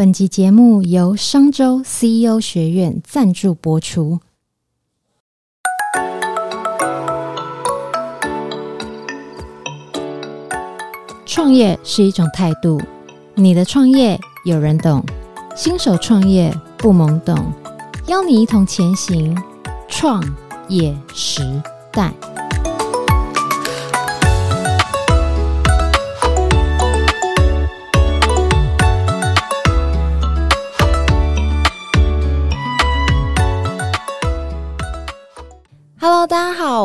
本集节目由商周 CEO 学院赞助播出。创业是一种态度，你的创业有人懂，新手创业不懵懂，邀你一同前行，创业时代。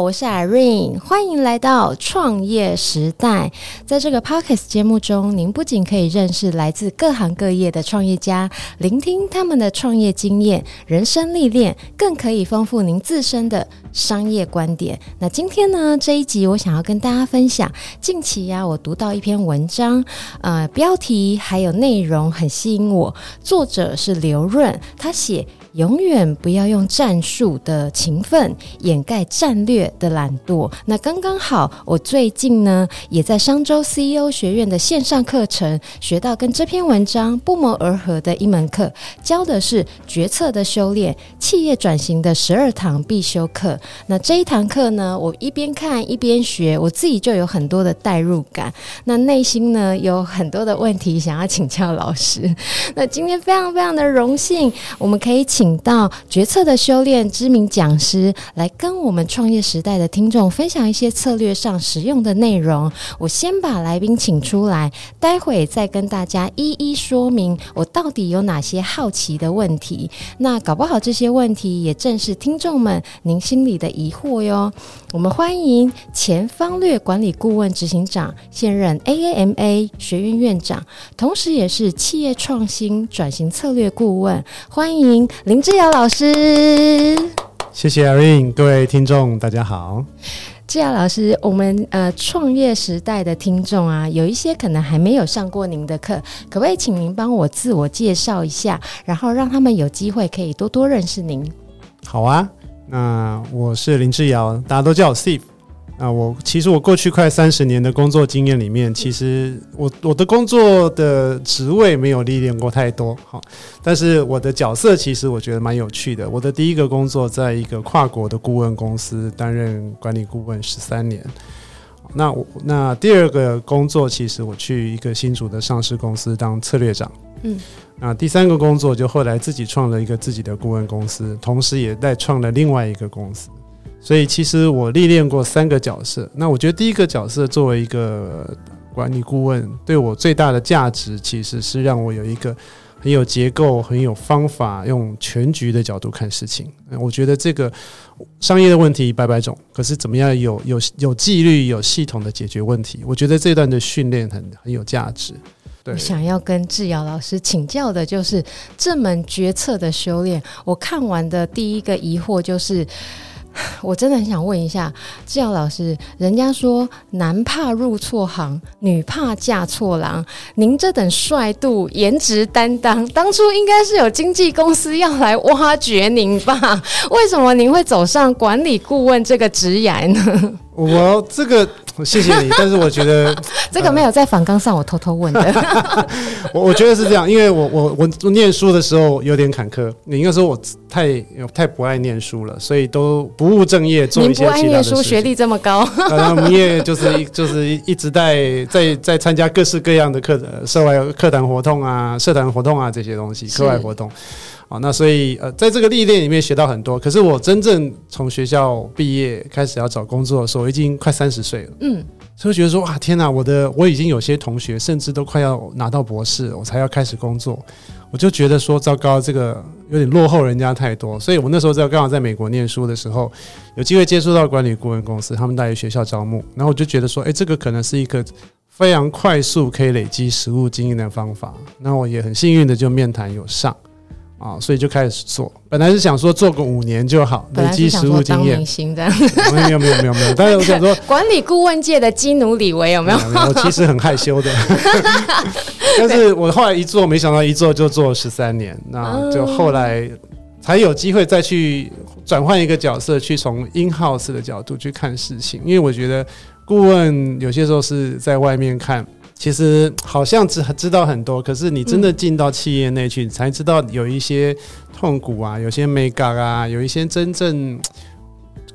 我是 Irene，欢迎来到创业时代。在这个 Podcast 节目中，您不仅可以认识来自各行各业的创业家，聆听他们的创业经验、人生历练，更可以丰富您自身的商业观点。那今天呢，这一集我想要跟大家分享，近期呀、啊，我读到一篇文章，呃，标题还有内容很吸引我，作者是刘润，他写。永远不要用战术的勤奋掩盖战略的懒惰。那刚刚好，我最近呢也在商周 CEO 学院的线上课程学到跟这篇文章不谋而合的一门课，教的是决策的修炼，企业转型的十二堂必修课。那这一堂课呢，我一边看一边学，我自己就有很多的代入感。那内心呢有很多的问题想要请教老师。那今天非常非常的荣幸，我们可以请。请到决策的修炼知名讲师来跟我们创业时代的听众分享一些策略上实用的内容。我先把来宾请出来，待会再跟大家一一说明我到底有哪些好奇的问题。那搞不好这些问题也正是听众们您心里的疑惑哟。我们欢迎前方略管理顾问执行长、现任 AAMA 学院院长，同时也是企业创新转型策略顾问。欢迎林。林志尧老师，谢谢 Irene，各位听众，大家好。志尧老师，我们呃创业时代的听众啊，有一些可能还没有上过您的课，可不可以请您帮我自我介绍一下，然后让他们有机会可以多多认识您？好啊，那我是林志尧，大家都叫我 Steve。啊，我其实我过去快三十年的工作经验里面，其实我我的工作的职位没有历练过太多，好，但是我的角色其实我觉得蛮有趣的。我的第一个工作在一个跨国的顾问公司担任管理顾问十三年，那我那第二个工作其实我去一个新竹的上市公司当策略长，嗯，那第三个工作就后来自己创了一个自己的顾问公司，同时也在创了另外一个公司。所以其实我历练过三个角色。那我觉得第一个角色作为一个管理顾问，对我最大的价值其实是让我有一个很有结构、很有方法，用全局的角度看事情。我觉得这个商业的问题百百种，可是怎么样有有有纪律、有系统的解决问题？我觉得这段的训练很很有价值。对，我想要跟致尧老师请教的就是这门决策的修炼。我看完的第一个疑惑就是。我真的很想问一下致尧老师，人家说男怕入错行，女怕嫁错郎。您这等帅度、颜值担当，当初应该是有经纪公司要来挖掘您吧？为什么您会走上管理顾问这个职业呢？我这个。谢谢你，但是我觉得 这个没有在反纲上，我偷偷问的。我我觉得是这样，因为我我我我念书的时候有点坎坷，你应该说我太太不爱念书了，所以都不务正业，做一些其他的事情。不爱念书，学历这么高，然后你也就是就是一直在在在参加各式各样的课社外课堂活动啊、社团活动啊这些东西，课外活动。好，那所以呃，在这个历练里面学到很多。可是我真正从学校毕业开始要找工作的时候，我已经快三十岁了。嗯，所以觉得说哇，天哪，我的我已经有些同学甚至都快要拿到博士，我才要开始工作。我就觉得说糟糕，这个有点落后人家太多。所以我那时候在刚好在美国念书的时候，有机会接触到管理顾问公司，他们在学校招募，然后我就觉得说，哎，这个可能是一个非常快速可以累积实务经验的方法。那我也很幸运的就面谈有上。啊，所以就开始做。本来是想说做个五年就好，累积实务经验。明星这样。没有没有没有没有。但是我想说，管理顾问界的基努李维有没有？我其实很害羞的。但是我后来一做，没想到一做就做了十三年。那就后来才有机会再去转换一个角色，去从 in house 的角度去看事情。因为我觉得顾问有些时候是在外面看。其实好像知知道很多，可是你真的进到企业内去，嗯、才知道有一些痛苦啊，有些眉角啊，有一些真正。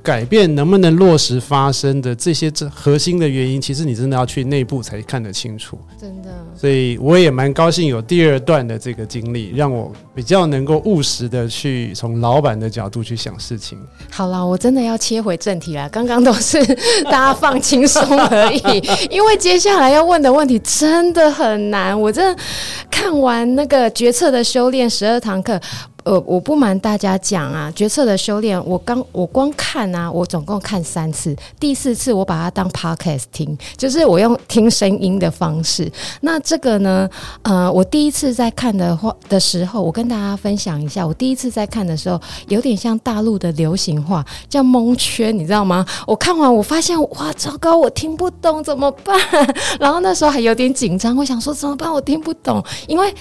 改变能不能落实发生的这些这核心的原因，其实你真的要去内部才看得清楚。真的，所以我也蛮高兴有第二段的这个经历，让我比较能够务实的去从老板的角度去想事情。好了，我真的要切回正题了，刚刚都是大家放轻松而已，因为接下来要问的问题真的很难。我真的看完那个决策的修炼十二堂课。呃，我不瞒大家讲啊，决策的修炼，我刚我光看啊，我总共看三次，第四次我把它当 podcast 听，就是我用听声音的方式。那这个呢，呃，我第一次在看的话的时候，我跟大家分享一下，我第一次在看的时候，有点像大陆的流行话，叫蒙圈，你知道吗？我看完我发现，哇，糟糕，我听不懂，怎么办？然后那时候还有点紧张，我想说怎么办？我听不懂，因为。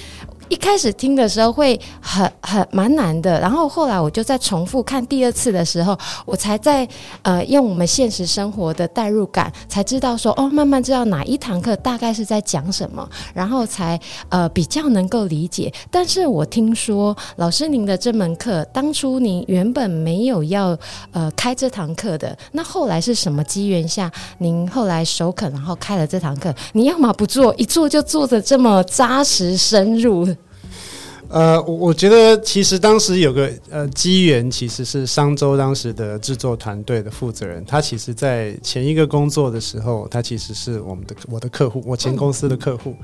一开始听的时候会很很蛮难的，然后后来我就再重复看第二次的时候，我才在呃用我们现实生活的代入感，才知道说哦，慢慢知道哪一堂课大概是在讲什么，然后才呃比较能够理解。但是我听说老师您的这门课，当初您原本没有要呃开这堂课的，那后来是什么机缘下，您后来首肯然后开了这堂课？你要么不做，一做就做的这么扎实深入。呃，我我觉得其实当时有个呃机缘，其实是商周当时的制作团队的负责人，他其实在前一个工作的时候，他其实是我们的我的客户，我前公司的客户。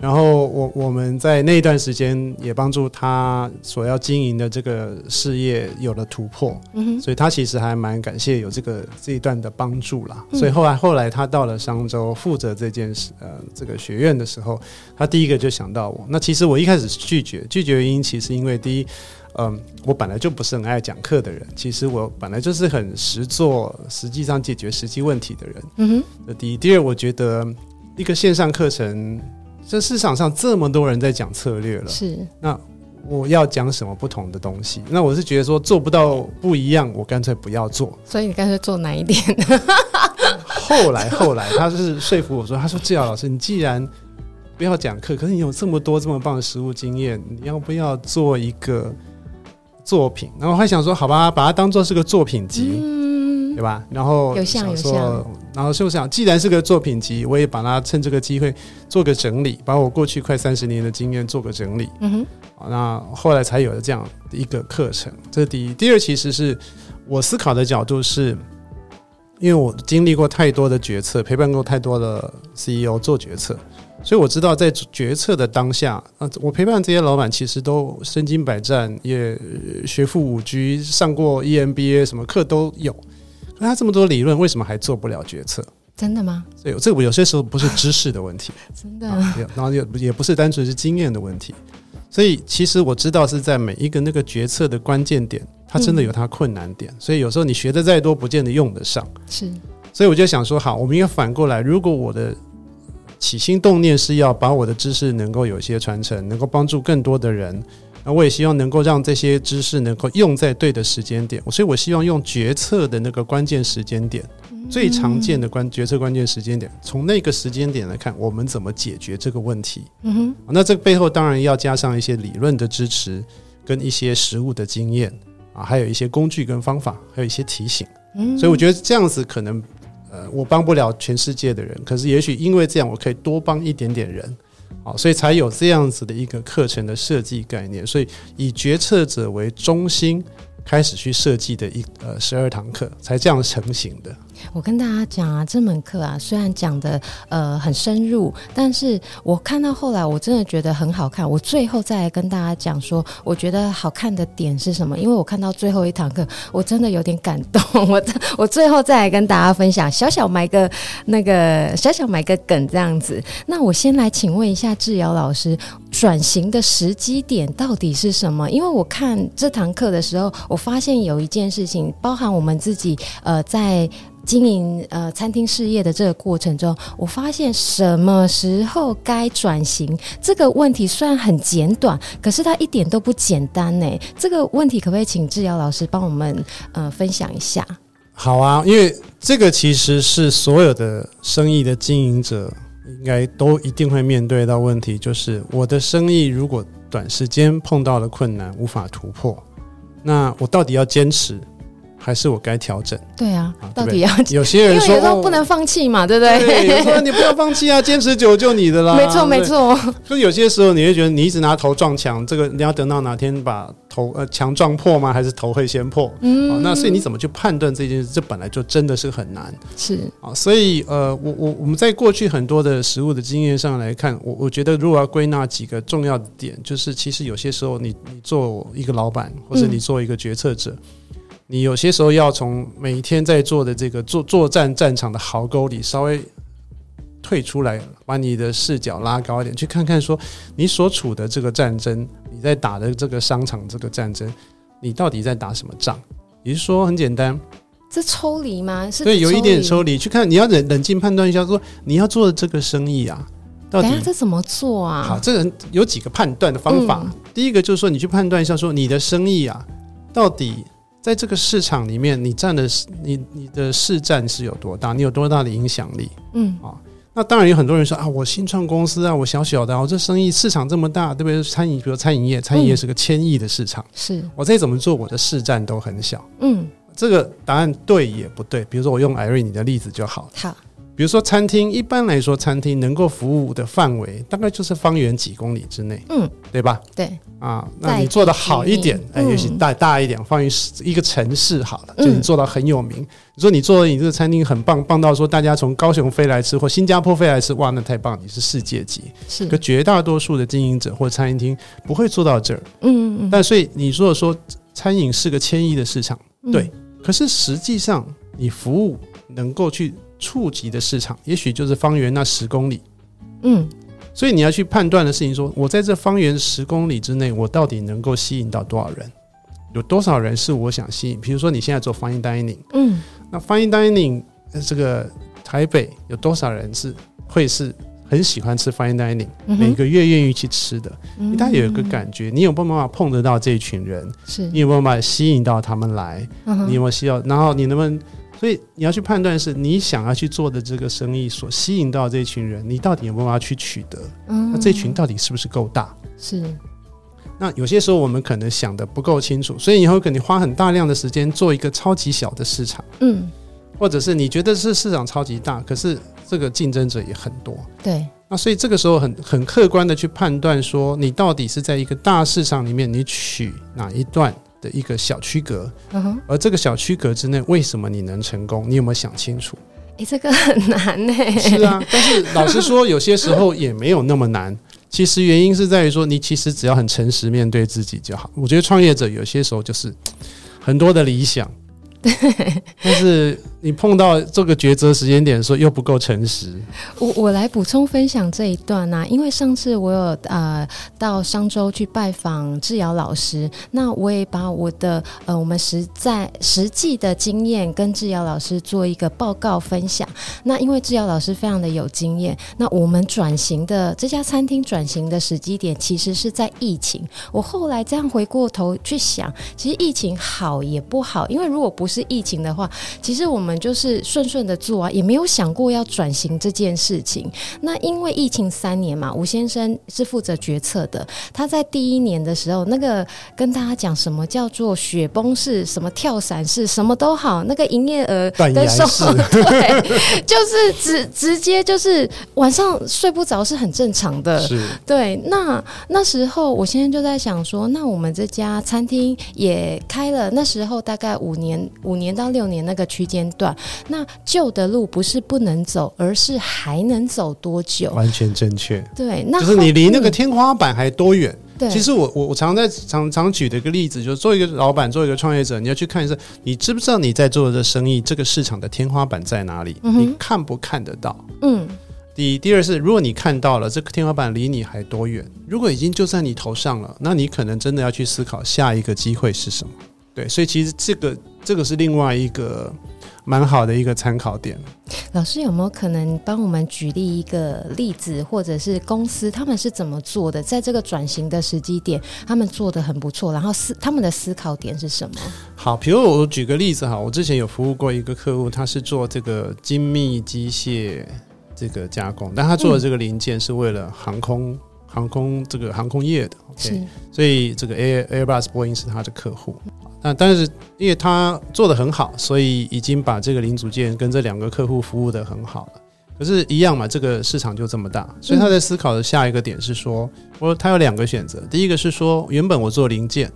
然后我我们在那一段时间也帮助他所要经营的这个事业有了突破，嗯，所以他其实还蛮感谢有这个这一段的帮助啦。所以后来后来他到了商州负责这件事呃这个学院的时候，他第一个就想到我。那其实我一开始拒绝拒绝原因，其实因为第一，嗯，我本来就不是很爱讲课的人，其实我本来就是很实做，实际上解决实际问题的人。嗯哼，这第一，第二，我觉得一个线上课程。这市场上这么多人在讲策略了，是那我要讲什么不同的东西？那我是觉得说做不到不一样，我干脆不要做。所以你干脆做哪一点？后来后来，他是说服我说，他说志尧老师，你既然不要讲课，可是你有这么多这么棒的实务经验，你要不要做一个作品？然后我还想说，好吧，把它当做是个作品集。嗯对吧？然后有像有像，然后就想，既然是个作品集，我也把它趁这个机会做个整理，把我过去快三十年的经验做个整理。嗯哼，那后来才有了这样的一个课程。这是第一，第二，其实是我思考的角度是，因为我经历过太多的决策，陪伴过太多的 CEO 做决策，所以我知道在决策的当下，啊，我陪伴这些老板其实都身经百战，也学富五车，上过 EMBA，什么课都有。那他这么多理论，为什么还做不了决策？真的吗？所以这个有些时候不是知识的问题，真的。然后也也不是单纯是经验的问题。所以其实我知道是在每一个那个决策的关键点，它真的有它困难点。所以有时候你学的再多，不见得用得上。是。所以我就想说，好，我们应该反过来，如果我的起心动念是要把我的知识能够有一些传承，能够帮助更多的人。那我也希望能够让这些知识能够用在对的时间点，所以我希望用决策的那个关键时间点，最常见的关决策关键时间点，从那个时间点来看，我们怎么解决这个问题？嗯哼，那这背后当然要加上一些理论的支持，跟一些实务的经验啊，还有一些工具跟方法，还有一些提醒。嗯，所以我觉得这样子可能，呃，我帮不了全世界的人，可是也许因为这样，我可以多帮一点点人。所以才有这样子的一个课程的设计概念，所以以决策者为中心开始去设计的一呃十二堂课，才这样成型的。我跟大家讲啊，这门课啊，虽然讲的呃很深入，但是我看到后来，我真的觉得很好看。我最后再来跟大家讲说，我觉得好看的点是什么？因为我看到最后一堂课，我真的有点感动。我我最后再来跟大家分享，小小埋个那个小小埋个梗这样子。那我先来请问一下致尧老师，转型的时机点到底是什么？因为我看这堂课的时候，我发现有一件事情，包含我们自己呃在。经营呃餐厅事业的这个过程中，我发现什么时候该转型这个问题虽然很简短，可是它一点都不简单呢。这个问题可不可以请致尧老师帮我们呃分享一下？好啊，因为这个其实是所有的生意的经营者应该都一定会面对到问题，就是我的生意如果短时间碰到了困难，无法突破，那我到底要坚持？还是我该调整？对啊，到底要 有些人说，说不能放弃嘛，对不对？对，有时候你不要放弃啊，坚持久就你的啦。没错，没错。所以有些时候你会觉得你一直拿头撞墙，这个你要等到哪天把头呃墙撞破吗？还是头会先破？嗯，那所以你怎么去判断这件事？这本来就真的是很难。是啊，所以呃，我我我们在过去很多的食物的经验上来看，我我觉得如果要归纳几个重要的点，就是其实有些时候你你做一个老板，或者你做一个决策者。嗯你有些时候要从每一天在做的这个作作战战场的壕沟里稍微退出来，把你的视角拉高一点，去看看说你所处的这个战争，你在打的这个商场这个战争，你到底在打什么仗？也就是说很简单，这抽离吗？是对，有一点抽离，去看你要冷冷静判断一下，说你要做的这个生意啊，到底这怎么做啊？好，这个有几个判断的方法。嗯、第一个就是说，你去判断一下，说你的生意啊，到底。在这个市场里面，你占的你你的市占是有多大？你有多大的影响力？嗯啊，那当然有很多人说啊，我新创公司啊，我小小的，我这生意市场这么大，对不对？餐饮，比如餐饮业，餐饮业是个千亿的市场，嗯、是我再怎么做，我的市占都很小。嗯，这个答案对也不对？比如说，我用 Irene 你的例子就好。好。比如说餐厅，一般来说，餐厅能够服务的范围大概就是方圆几公里之内，嗯，对吧？对啊，那你做的好一点，哎，也许大大一点，放于一个城市好了，就你做到很有名。你说你做的你这个餐厅很棒，棒到说大家从高雄飞来吃或新加坡飞来吃，哇，那太棒，你是世界级。是，可绝大多数的经营者或餐厅不会做到这儿，嗯嗯。但所以你说说餐饮是个千亿的市场，对，可是实际上你服务能够去。触及的市场，也许就是方圆那十公里，嗯，所以你要去判断的事情说，说我在这方圆十公里之内，我到底能够吸引到多少人？有多少人是我想吸引？比如说你现在做 fine dining，嗯，那 fine dining 这个台北有多少人是会是很喜欢吃 fine dining，嗯、每个月愿意去吃的？嗯、哼他有一个感觉，你有没有办法碰得到这一群人？是你有没有办法吸引到他们来？嗯、你有没有需要？然后你能不能？所以你要去判断，是你想要去做的这个生意所吸引到这群人，你到底有没有办法去取得？嗯，那这群到底是不是够大？是。那有些时候我们可能想的不够清楚，所以以后可能花很大量的时间做一个超级小的市场。嗯。或者是你觉得是市场超级大，可是这个竞争者也很多。对。那所以这个时候很很客观的去判断说，你到底是在一个大市场里面，你取哪一段？的一个小区隔，而这个小区隔之内，为什么你能成功？你有没有想清楚？诶、欸，这个很难呢。是啊，但是老实说，有些时候也没有那么难。其实原因是在于说，你其实只要很诚实面对自己就好。我觉得创业者有些时候就是很多的理想。对，但是你碰到这个抉择时间点的时候又不够诚实。我我来补充分享这一段啊，因为上次我有呃到商州去拜访致尧老师，那我也把我的呃我们实在实际的经验跟致尧老师做一个报告分享。那因为致尧老师非常的有经验，那我们转型的这家餐厅转型的时机点其实是在疫情。我后来这样回过头去想，其实疫情好也不好，因为如果不是疫情的话，其实我们就是顺顺的做啊，也没有想过要转型这件事情。那因为疫情三年嘛，吴先生是负责决策的。他在第一年的时候，那个跟大家讲什么叫做雪崩式，什么跳伞式，什么都好，那个营业额跟收入，对，就是直直接就是晚上睡不着是很正常的。是对。那那时候我现在就在想说，那我们这家餐厅也开了，那时候大概五年。五年到六年那个区间段，那旧的路不是不能走，而是还能走多久？完全正确。对，那就是你离那个天花板还多远？对、嗯，其实我我我常在常常举的一个例子，就是做一个老板，做一个创业者，你要去看一下，你知不知道你在做的这生意，这个市场的天花板在哪里？嗯、你看不看得到？嗯。第一，第二是，如果你看到了这个天花板离你还多远？如果已经就在你头上了，那你可能真的要去思考下一个机会是什么。对，所以其实这个这个是另外一个蛮好的一个参考点。老师有没有可能帮我们举例一个例子，或者是公司他们是怎么做的？在这个转型的时机点，他们做得很不错。然后思他们的思考点是什么？好，比如我举个例子哈，我之前有服务过一个客户，他是做这个精密机械这个加工，但他做的这个零件是为了航空、嗯、航空这个航空业的，OK，所以这个 Air Airbus 波音是他的客户。那但是因为他做的很好，所以已经把这个零组件跟这两个客户服务的很好了。可是，一样嘛，这个市场就这么大，所以他在思考的下一个点是说，我说他有两个选择，第一个是说，原本我做零件，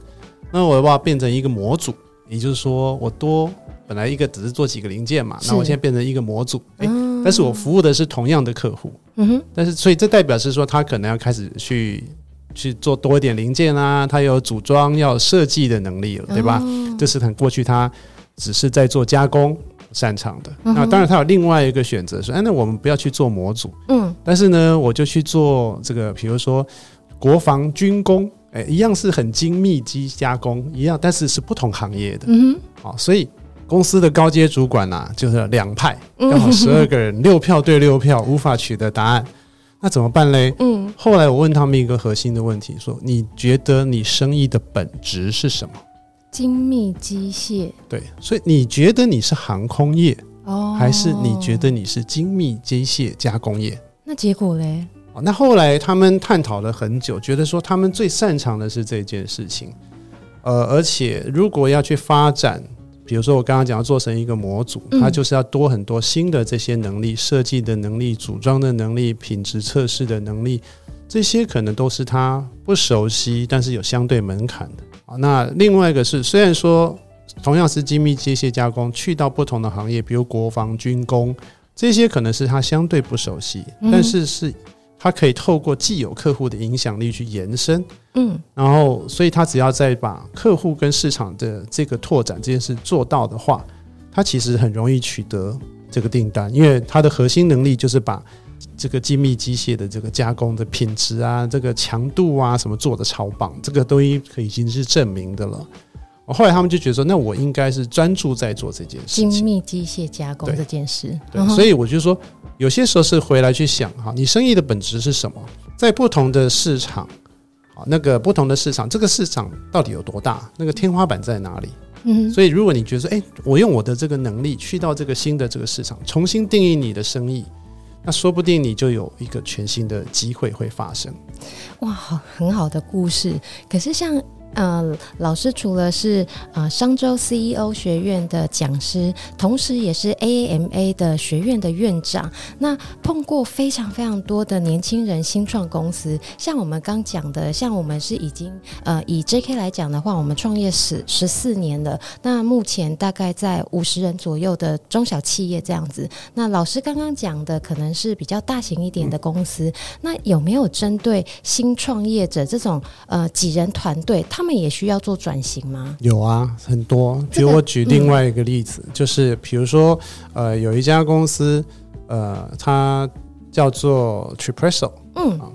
那我要不要变成一个模组，也就是说，我多本来一个只是做几个零件嘛，那我现在变成一个模组，哎，但是我服务的是同样的客户，嗯哼，但是所以这代表是说，他可能要开始去。去做多一点零件啊，他有组装、要设计的能力了，对吧？哦、这是很过去他只是在做加工擅长的。嗯、那当然，他有另外一个选择，说：“哎，那我们不要去做模组，嗯，但是呢，我就去做这个，比如说国防军工，哎，一样是很精密机加工，一样，但是是不同行业的。嗯哼，好，所以公司的高阶主管呐、啊，就是两派，刚好十二个人，嗯、六票对六票，无法取得答案。”那怎么办嘞？嗯，后来我问他们一个核心的问题，说：你觉得你生意的本质是什么？精密机械。对，所以你觉得你是航空业哦，还是你觉得你是精密机械加工业？那结果嘞？哦，那后来他们探讨了很久，觉得说他们最擅长的是这件事情，呃，而且如果要去发展。比如说，我刚刚讲要做成一个模组，它就是要多很多新的这些能力，设计的能力、组装的能力、品质测试的能力，这些可能都是他不熟悉，但是有相对门槛的啊。那另外一个是，虽然说同样是精密机械加工，去到不同的行业，比如国防军工，这些可能是他相对不熟悉，但是是。他可以透过既有客户的影响力去延伸，嗯，然后，所以他只要再把客户跟市场的这个拓展这件事做到的话，他其实很容易取得这个订单，因为他的核心能力就是把这个精密机械的这个加工的品质啊、这个强度啊什么做的超棒，这个都已经是证明的了。后来他们就觉得说，那我应该是专注在做这件事情，精密机械加工这件事。对，对，所以我就说。有些时候是回来去想哈，你生意的本质是什么？在不同的市场，啊，那个不同的市场，这个市场到底有多大？那个天花板在哪里？嗯，所以如果你觉得说，哎，我用我的这个能力去到这个新的这个市场，重新定义你的生意，那说不定你就有一个全新的机会会发生。哇，好，很好的故事。可是像。呃，老师除了是呃商州 CEO 学院的讲师，同时也是 AAMA 的学院的院长。那碰过非常非常多的年轻人新创公司，像我们刚讲的，像我们是已经呃以 JK 来讲的话，我们创业十十四年了。那目前大概在五十人左右的中小企业这样子。那老师刚刚讲的可能是比较大型一点的公司。嗯、那有没有针对新创业者这种呃几人团队？他们也需要做转型吗？有啊，很多。比如我举另外一个例子，就是比如说，呃，有一家公司，呃，它叫做 Tripresso，嗯，啊，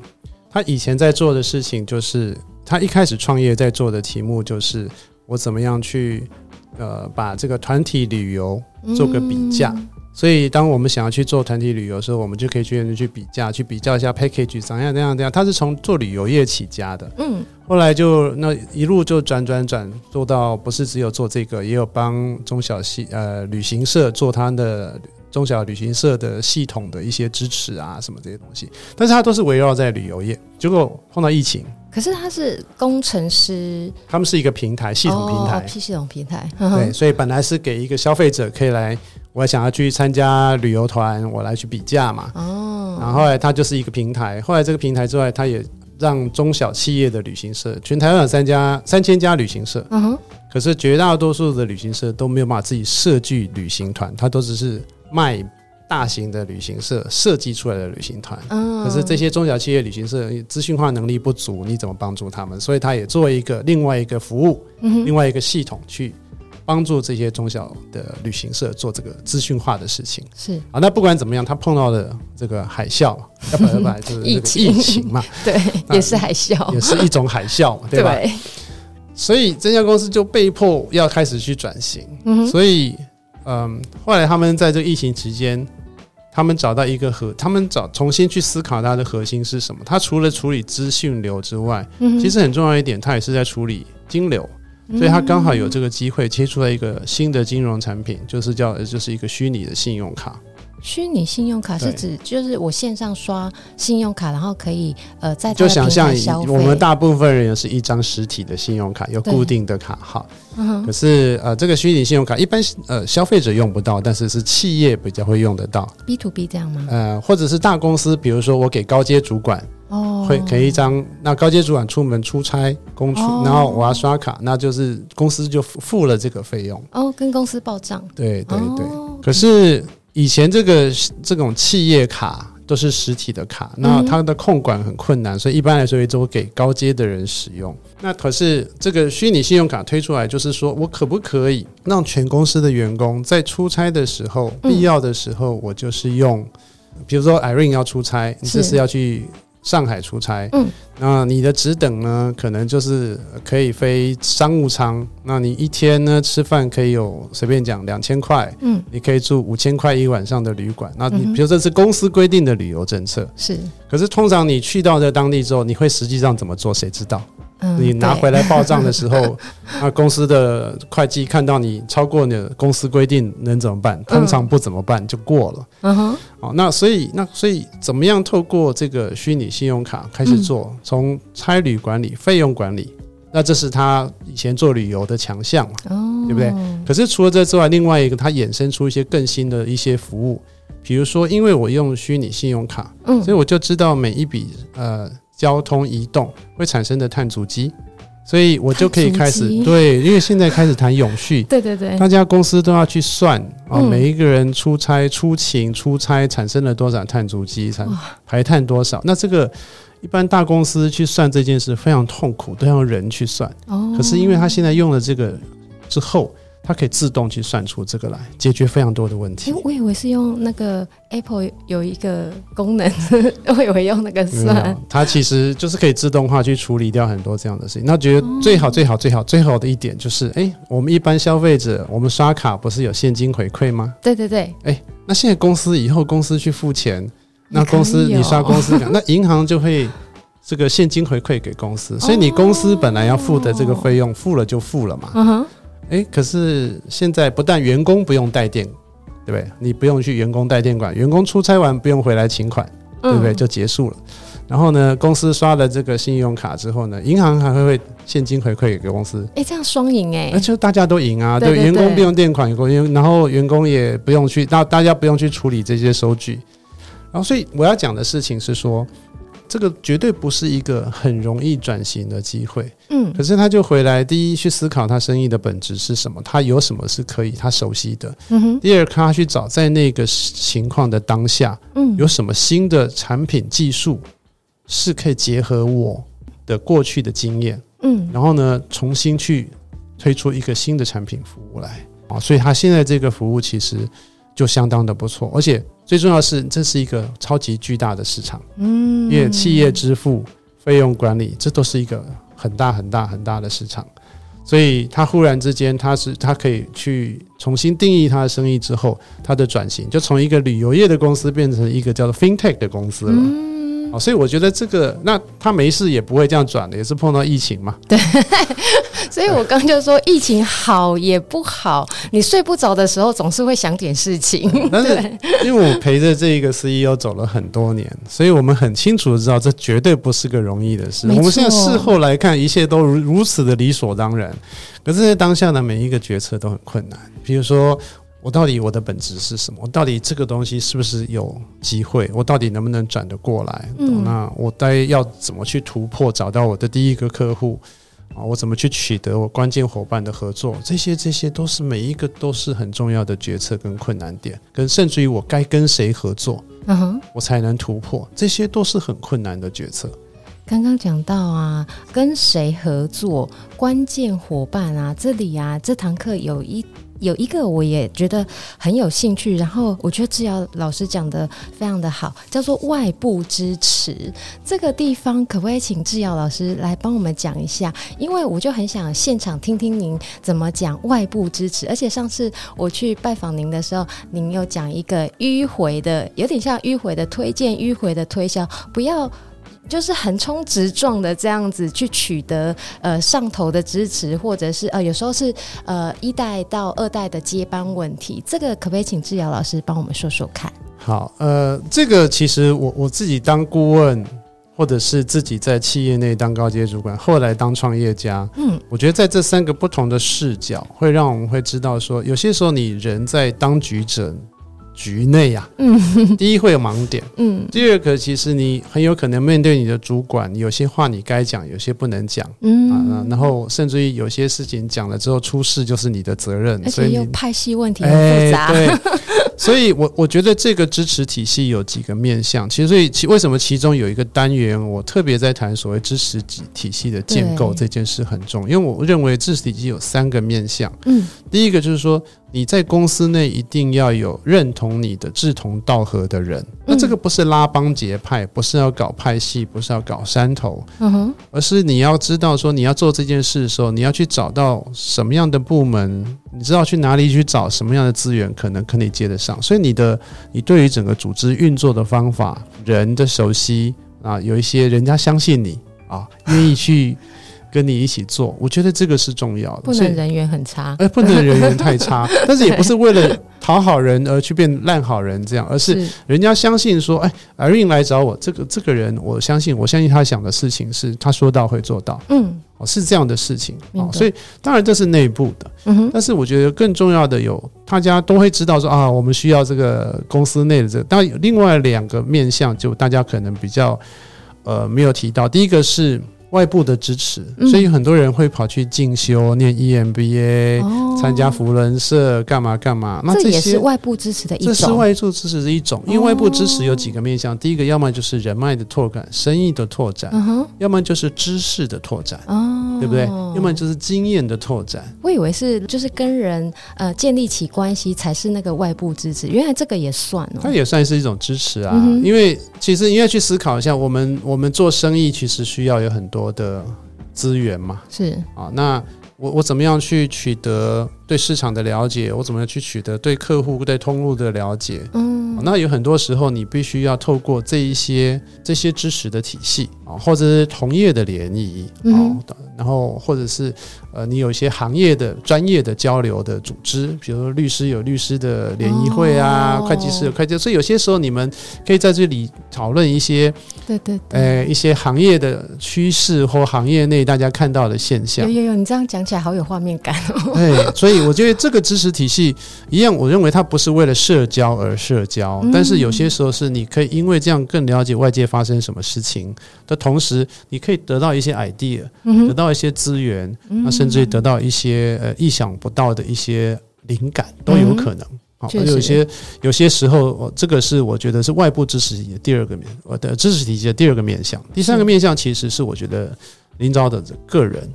他以前在做的事情就是，他一开始创业在做的题目就是，我怎么样去，呃，把这个团体旅游做个比价。嗯所以，当我们想要去做团体旅游的时候，我们就可以去去比价，去比较一下 package 怎样怎样怎样。他是从做旅游业起家的，嗯，后来就那一路就转转转做到不是只有做这个，也有帮中小系呃旅行社做他的中小旅行社的系统的一些支持啊，什么这些东西。但是他都是围绕在旅游业，结果碰到疫情。可是他是工程师，他们是一个平台系统平台，P、哦、系统平台，对，所以本来是给一个消费者可以来。我想要去参加旅游团，我来去比价嘛。哦。然后后来它就是一个平台，后来这个平台之外，它也让中小企业的旅行社，全台湾有三家三千家旅行社。嗯哼。可是绝大多数的旅行社都没有办法自己设计旅行团，它都只是卖大型的旅行社设计出来的旅行团。嗯。可是这些中小企业旅行社资讯化能力不足，你怎么帮助他们？所以他也作为一个另外一个服务，嗯，另外一个系统去。帮助这些中小的旅行社做这个资讯化的事情是啊，那不管怎么样，他碰到的这个海啸，要不然就是疫情嘛，对，也是海啸，也是一种海啸嘛，对吧？对，所以这家公司就被迫要开始去转型。嗯，所以嗯，后来他们在这个疫情期间，他们找到一个核，他们找重新去思考它的核心是什么？它除了处理资讯流之外，嗯，其实很重要一点，它也是在处理金流。所以它刚好有这个机会切出来一个新的金融产品，就是叫就是一个虚拟的信用卡。虚拟信用卡是指就是我线上刷信用卡，然后可以呃在就想象我们大部分人是一张实体的信用卡，有固定的卡号。嗯、可是呃，这个虚拟信用卡一般呃消费者用不到，但是是企业比较会用得到。B to B 这样吗？呃，或者是大公司，比如说我给高阶主管哦，会给一张，那高阶主管出门出差公出，哦、然后我要刷卡，那就是公司就付了这个费用哦，跟公司报账。对对对，哦、可是。以前这个这种企业卡都是实体的卡，那它的控管很困难，所以一般来说也都给高阶的人使用。那可是这个虚拟信用卡推出来，就是说我可不可以让全公司的员工在出差的时候，必要的时候，我就是用，比如说 Irene 要出差，你这次要去。上海出差，嗯，那你的职等呢，可能就是可以飞商务舱。那你一天呢吃饭可以有随便讲两千块，嗯，你可以住五千块一晚上的旅馆。那你比如这是公司规定的旅游政策，是。可是通常你去到这当地之后，你会实际上怎么做？谁知道？嗯、你拿回来报账的时候，那公司的会计看到你超过你的公司规定，能怎么办？通常不怎么办，就过了。嗯哼。哦，那所以那所以怎么样透过这个虚拟信用卡开始做，从差旅管理、费用管理，那这是他以前做旅游的强项嘛？哦，对不对？可是除了这之外，另外一个他衍生出一些更新的一些服务，比如说，因为我用虚拟信用卡，嗯，所以我就知道每一笔呃。交通移动会产生的碳足迹，所以我就可以开始对，因为现在开始谈永续，对对对，大家公司都要去算啊，每一个人出差、出勤、出差产生了多少碳足迹，产排碳多少，那这个一般大公司去算这件事非常痛苦，都要人去算。哦，可是因为他现在用了这个之后。它可以自动去算出这个来，解决非常多的问题。欸、我以为是用那个 Apple 有一个功能，我以为用那个算。它其实就是可以自动化去处理掉很多这样的事情。那觉得最好最好最好最好的一点就是，哎、欸，我们一般消费者，我们刷卡不是有现金回馈吗？对对对。哎、欸，那现在公司以后公司去付钱，那公司你刷公司卡，那银行就会这个现金回馈给公司，所以你公司本来要付的这个费用付了就付了嘛。嗯哼。哎，可是现在不但员工不用带电，对不对？你不用去员工带电管，员工出差完不用回来请款，对不对？就结束了。然后呢，公司刷了这个信用卡之后呢，银行还会会现金回馈给公司。哎，这样双赢哎，那就大家都赢啊。对，员工不用垫款，员然后员工也不用去，那大家不用去处理这些收据。然后，所以我要讲的事情是说。这个绝对不是一个很容易转型的机会，嗯，可是他就回来，第一去思考他生意的本质是什么，他有什么是可以他熟悉的，嗯哼，第二他去找在那个情况的当下，嗯，有什么新的产品技术是可以结合我的过去的经验，嗯，然后呢，重新去推出一个新的产品服务来。啊，所以他现在这个服务其实就相当的不错，而且。最重要的是，这是一个超级巨大的市场，嗯，因为企业支付费用管理，这都是一个很大很大很大的市场，所以他忽然之间，他是他可以去重新定义他的生意之后，他的转型就从一个旅游业的公司变成一个叫做 FinTech 的公司了。嗯哦，所以我觉得这个，那他没事也不会这样转的，也是碰到疫情嘛。对，所以我刚就说，疫情好也不好，你睡不着的时候总是会想点事情。但是因为我陪着这一个 CEO 走了很多年，所以我们很清楚的知道，这绝对不是个容易的事。我们现在事后来看，一切都如如此的理所当然，可是在当下的每一个决策都很困难。比如说。我到底我的本质是什么？我到底这个东西是不是有机会？我到底能不能转得过来？嗯，那我该要怎么去突破，找到我的第一个客户啊？我怎么去取得我关键伙伴的合作？这些这些都是每一个都是很重要的决策跟困难点，跟甚至于我该跟谁合作，嗯哼，我才能突破？这些都是很困难的决策。刚刚讲到啊，跟谁合作？关键伙伴啊，这里啊，这堂课有一。有一个我也觉得很有兴趣，然后我觉得致尧老师讲的非常的好，叫做外部支持。这个地方可不可以请致尧老师来帮我们讲一下？因为我就很想现场听听您怎么讲外部支持。而且上次我去拜访您的时候，您有讲一个迂回的，有点像迂回的推荐、迂回的推销，不要。就是横冲直撞的这样子去取得呃上头的支持，或者是呃有时候是呃一代到二代的接班问题，这个可不可以请致尧老师帮我们说说看？好，呃，这个其实我我自己当顾问，或者是自己在企业内当高阶主管，后来当创业家，嗯，我觉得在这三个不同的视角，会让我们会知道说，有些时候你人在当局者。局内呀，嗯，第一会有盲点，嗯，第二个其实你很有可能面对你的主管，有些话你该讲，有些不能讲，嗯。啊，然后甚至于有些事情讲了之后出事就是你的责任，而且又派系问题很复杂，欸、对，所以我我觉得这个支持体系有几个面向，其实所以其为什么其中有一个单元我特别在谈所谓支持体体系的建构这件事很重要，因为我认为支持体系有三个面向，嗯，第一个就是说。你在公司内一定要有认同你的志同道合的人，那这个不是拉帮结派，不是要搞派系，不是要搞山头，嗯哼，而是你要知道说你要做这件事的时候，你要去找到什么样的部门，你知道去哪里去找什么样的资源，可能可以接得上。所以你的你对于整个组织运作的方法、人的熟悉啊，有一些人家相信你啊，愿意去。跟你一起做，我觉得这个是重要的。不能人缘很差，哎，不能人缘太差，但是也不是为了讨好人而去变烂好人这样，而是人家相信说，哎，Irene 来找我，这个这个人，我相信，我相信他想的事情是他说到会做到，嗯，哦，是这样的事情，哦，所以当然这是内部的，嗯哼，但是我觉得更重要的有，大家都会知道说啊，我们需要这个公司内的这个，当然有另外两个面向，就大家可能比较呃没有提到，第一个是。外部的支持，所以很多人会跑去进修、念 EMBA、参加福人社，干嘛干嘛。那这也是外部支持的一种。这是外部支持的一种，因为外部支持有几个面向：第一个，要么就是人脉的拓展、生意的拓展；要么就是知识的拓展，对不对？要么就是经验的拓展。我以为是就是跟人呃建立起关系才是那个外部支持，原来这个也算哦。它也算是一种支持啊，因为其实应该去思考一下，我们我们做生意其实需要有很多。多的资源嘛，是。啊，那我我怎么样去取得对市场的了解？我怎么样去取得对客户对通路的了解？嗯，那有很多时候你必须要透过这一些这些知识的体系啊，或者是同业的联谊啊。嗯然后，或者是呃，你有一些行业的专业的交流的组织，比如说律师有律师的联谊会啊，哦、会计师有会计，所以有些时候你们可以在这里讨论一些，对对，对，呃，一些行业的趋势或行业内大家看到的现象。有有有，你这样讲起来好有画面感哦。对，所以我觉得这个知识体系一样，我认为它不是为了社交而社交，嗯、但是有些时候是你可以因为这样更了解外界发生什么事情的同时，你可以得到一些 idea，、嗯、得到。一些资源，那甚至于得到一些呃意想不到的一些灵感都有可能。好，而有些有些时候，这个是我觉得是外部知识体的第二个面，我的知识体系的第二个面向。第三个面向其实是我觉得领导者的个人，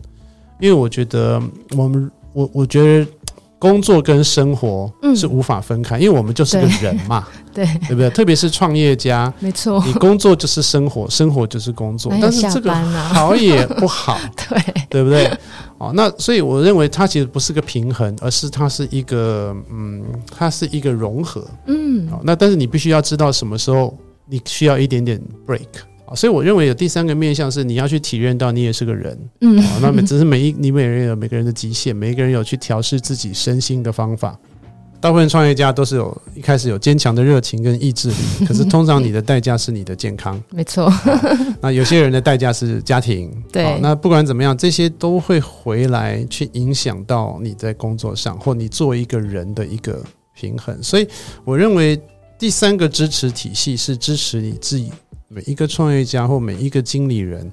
因为我觉得我们我我觉得。工作跟生活是无法分开，嗯、因为我们就是个人嘛，对对，不对？特别是创业家，没错，你工作就是生活，生活就是工作，但是这个好也不好，对对不对？哦，那所以我认为它其实不是个平衡，而是它是一个嗯，它是一个融合，嗯，哦，那但是你必须要知道什么时候你需要一点点 break。所以我认为有第三个面向是你要去体验到你也是个人，嗯，那么只是每一你每个人有每个人的极限，每一个人有去调试自己身心的方法。大部分创业家都是有一开始有坚强的热情跟意志力，可是通常你的代价是你的健康，没错。那有些人的代价是家庭，对。那不管怎么样，这些都会回来去影响到你在工作上或你作为一个人的一个平衡。所以我认为第三个支持体系是支持你自己。每一个创业家或每一个经理人，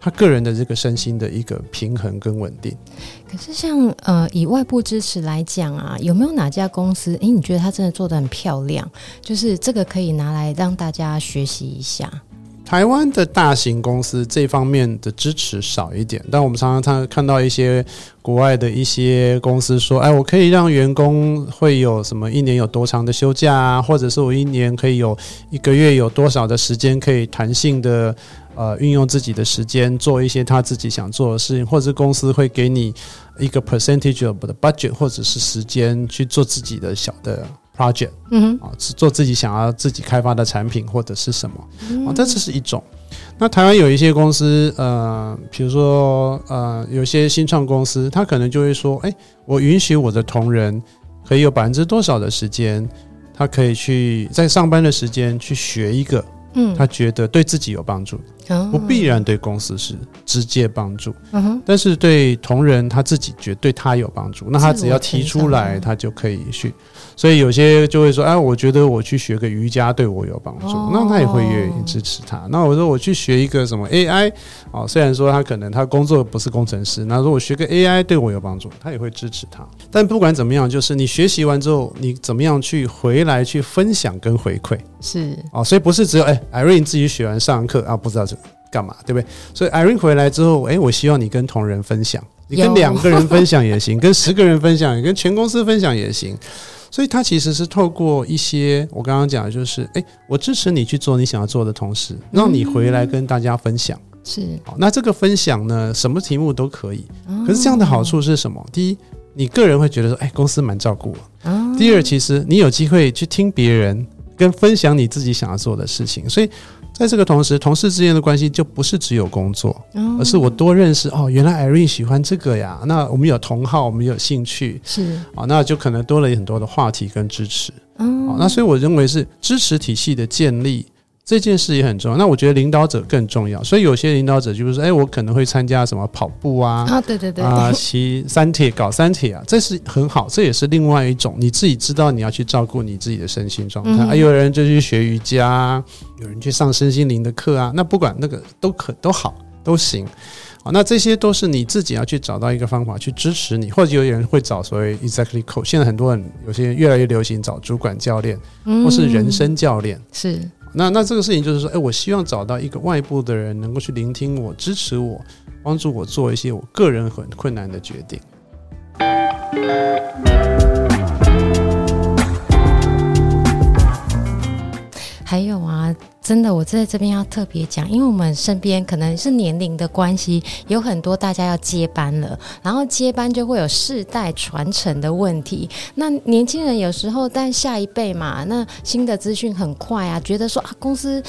他个人的这个身心的一个平衡跟稳定。可是像呃，以外部支持来讲啊，有没有哪家公司？诶，你觉得他真的做得很漂亮？就是这个可以拿来让大家学习一下。台湾的大型公司这方面的支持少一点，但我们常常看到一些国外的一些公司说：“哎，我可以让员工会有什么一年有多长的休假啊，或者是我一年可以有一个月有多少的时间可以弹性的呃运用自己的时间做一些他自己想做的事情，或者是公司会给你一个 percentage of the budget 或者是时间去做自己的小的。” project，嗯哼，啊，做自己想要自己开发的产品或者是什么，啊，这只是一种。那台湾有一些公司，呃，比如说，呃，有些新创公司，他可能就会说，哎，我允许我的同仁可以有百分之多少的时间他可以去在上班的时间去学一个，嗯，他觉得对自己有帮助，不必然对公司是直接帮助，嗯，但是对同仁他自己觉得对他有帮助，那他只要提出来，他就可以去。所以有些就会说，哎，我觉得我去学个瑜伽对我有帮助，哦、那他也会愿意支持他。那我说我去学一个什么 AI，哦，虽然说他可能他工作不是工程师，那说我学个 AI 对我有帮助，他也会支持他。但不管怎么样，就是你学习完之后，你怎么样去回来去分享跟回馈，是。哦，所以不是只有哎，Irene 自己学完上课啊，不知道这干嘛，对不对？所以 Irene 回来之后，哎，我希望你跟同仁分享，你跟两个人分享也行，跟十个人分享，也跟全公司分享也行。所以，他其实是透过一些我刚刚讲的，就是，哎，我支持你去做你想要做的同时，让你回来跟大家分享。是，好，那这个分享呢，什么题目都可以。可是这样的好处是什么？第一，你个人会觉得说，哎，公司蛮照顾我。第二，其实你有机会去听别人跟分享你自己想要做的事情，所以。在这个同时，同事之间的关系就不是只有工作，而是我多认识哦，原来 Irene 喜欢这个呀。那我们有同好，我们有兴趣，是啊，那就可能多了很多的话题跟支持。嗯，那所以我认为是支持体系的建立。这件事也很重要，那我觉得领导者更重要。所以有些领导者就是说，哎，我可能会参加什么跑步啊，啊，对对对，啊，骑三铁，搞三铁啊，这是很好，这也是另外一种你自己知道你要去照顾你自己的身心状态。还、嗯啊、有人就去学瑜伽，有人去上身心灵的课啊，那不管那个都可都好都行。好，那这些都是你自己要去找到一个方法去支持你，或者有人会找所谓 executive coach，现在很多人有些越来越流行找主管教练，或是人生教练，嗯、是。那那这个事情就是说，哎，我希望找到一个外部的人，能够去聆听我、支持我、帮助我做一些我个人很困难的决定。还有啊。真的，我在这边要特别讲，因为我们身边可能是年龄的关系，有很多大家要接班了，然后接班就会有世代传承的问题。那年轻人有时候，但下一辈嘛，那新的资讯很快啊，觉得说啊，公司。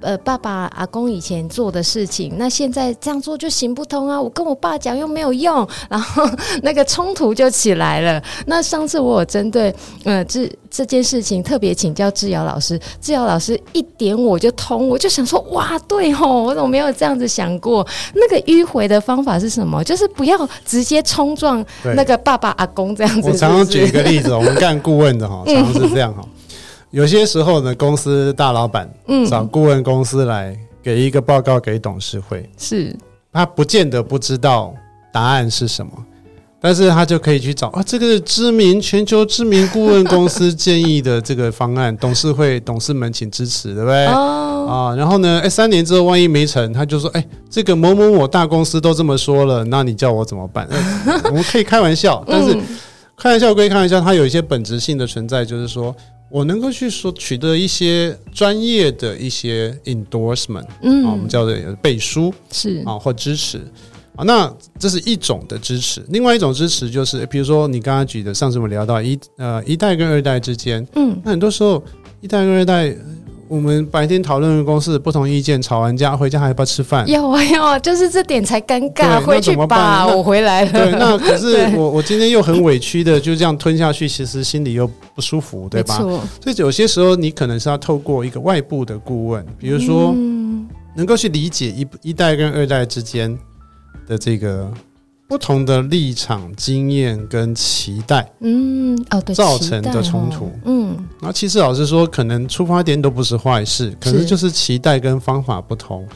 呃，爸爸、阿公以前做的事情，那现在这样做就行不通啊！我跟我爸讲又没有用，然后那个冲突就起来了。那上次我有针对呃这这件事情特别请教致尧老师，致尧老师一点我就通，我就想说哇，对吼，我怎么没有这样子想过？那个迂回的方法是什么？就是不要直接冲撞那个爸爸、阿公这样子。我常常举一个例子，我们干顾问的哈，常常是这样哈。有些时候呢，公司大老板找顾问公司来给一个报告给董事会，是他不见得不知道答案是什么，但是他就可以去找啊，这个是知名全球知名顾问公司建议的这个方案，董事会董事们请支持，对不对？哦啊，然后呢，哎，三年之后万一没成，他就说，哎，这个某某某大公司都这么说了，那你叫我怎么办？我们可以开玩笑，但是开玩笑归开玩笑，它有一些本质性的存在，就是说。我能够去说取得一些专业的一些 endorsement，嗯，啊，我们叫做背书是啊，或支持啊，那这是一种的支持。另外一种支持就是，比如说你刚刚举的，上次我们聊到一呃一代跟二代之间，嗯，那很多时候一代跟二代。我们白天讨论公司不同意见，吵完架回家还要不要吃饭？要啊要啊，就是这点才尴尬。回去吧，我回来了。对，那可是我我今天又很委屈的就这样吞下去，其实心里又不舒服，对吧？所以有些时候你可能是要透过一个外部的顾问，比如说能够去理解一一代跟二代之间的这个。不同的立场、经验跟期待，嗯，哦，对，造成的冲突，嗯，那其实老实说，可能出发点都不是坏事，可是。就是期待跟方法不同，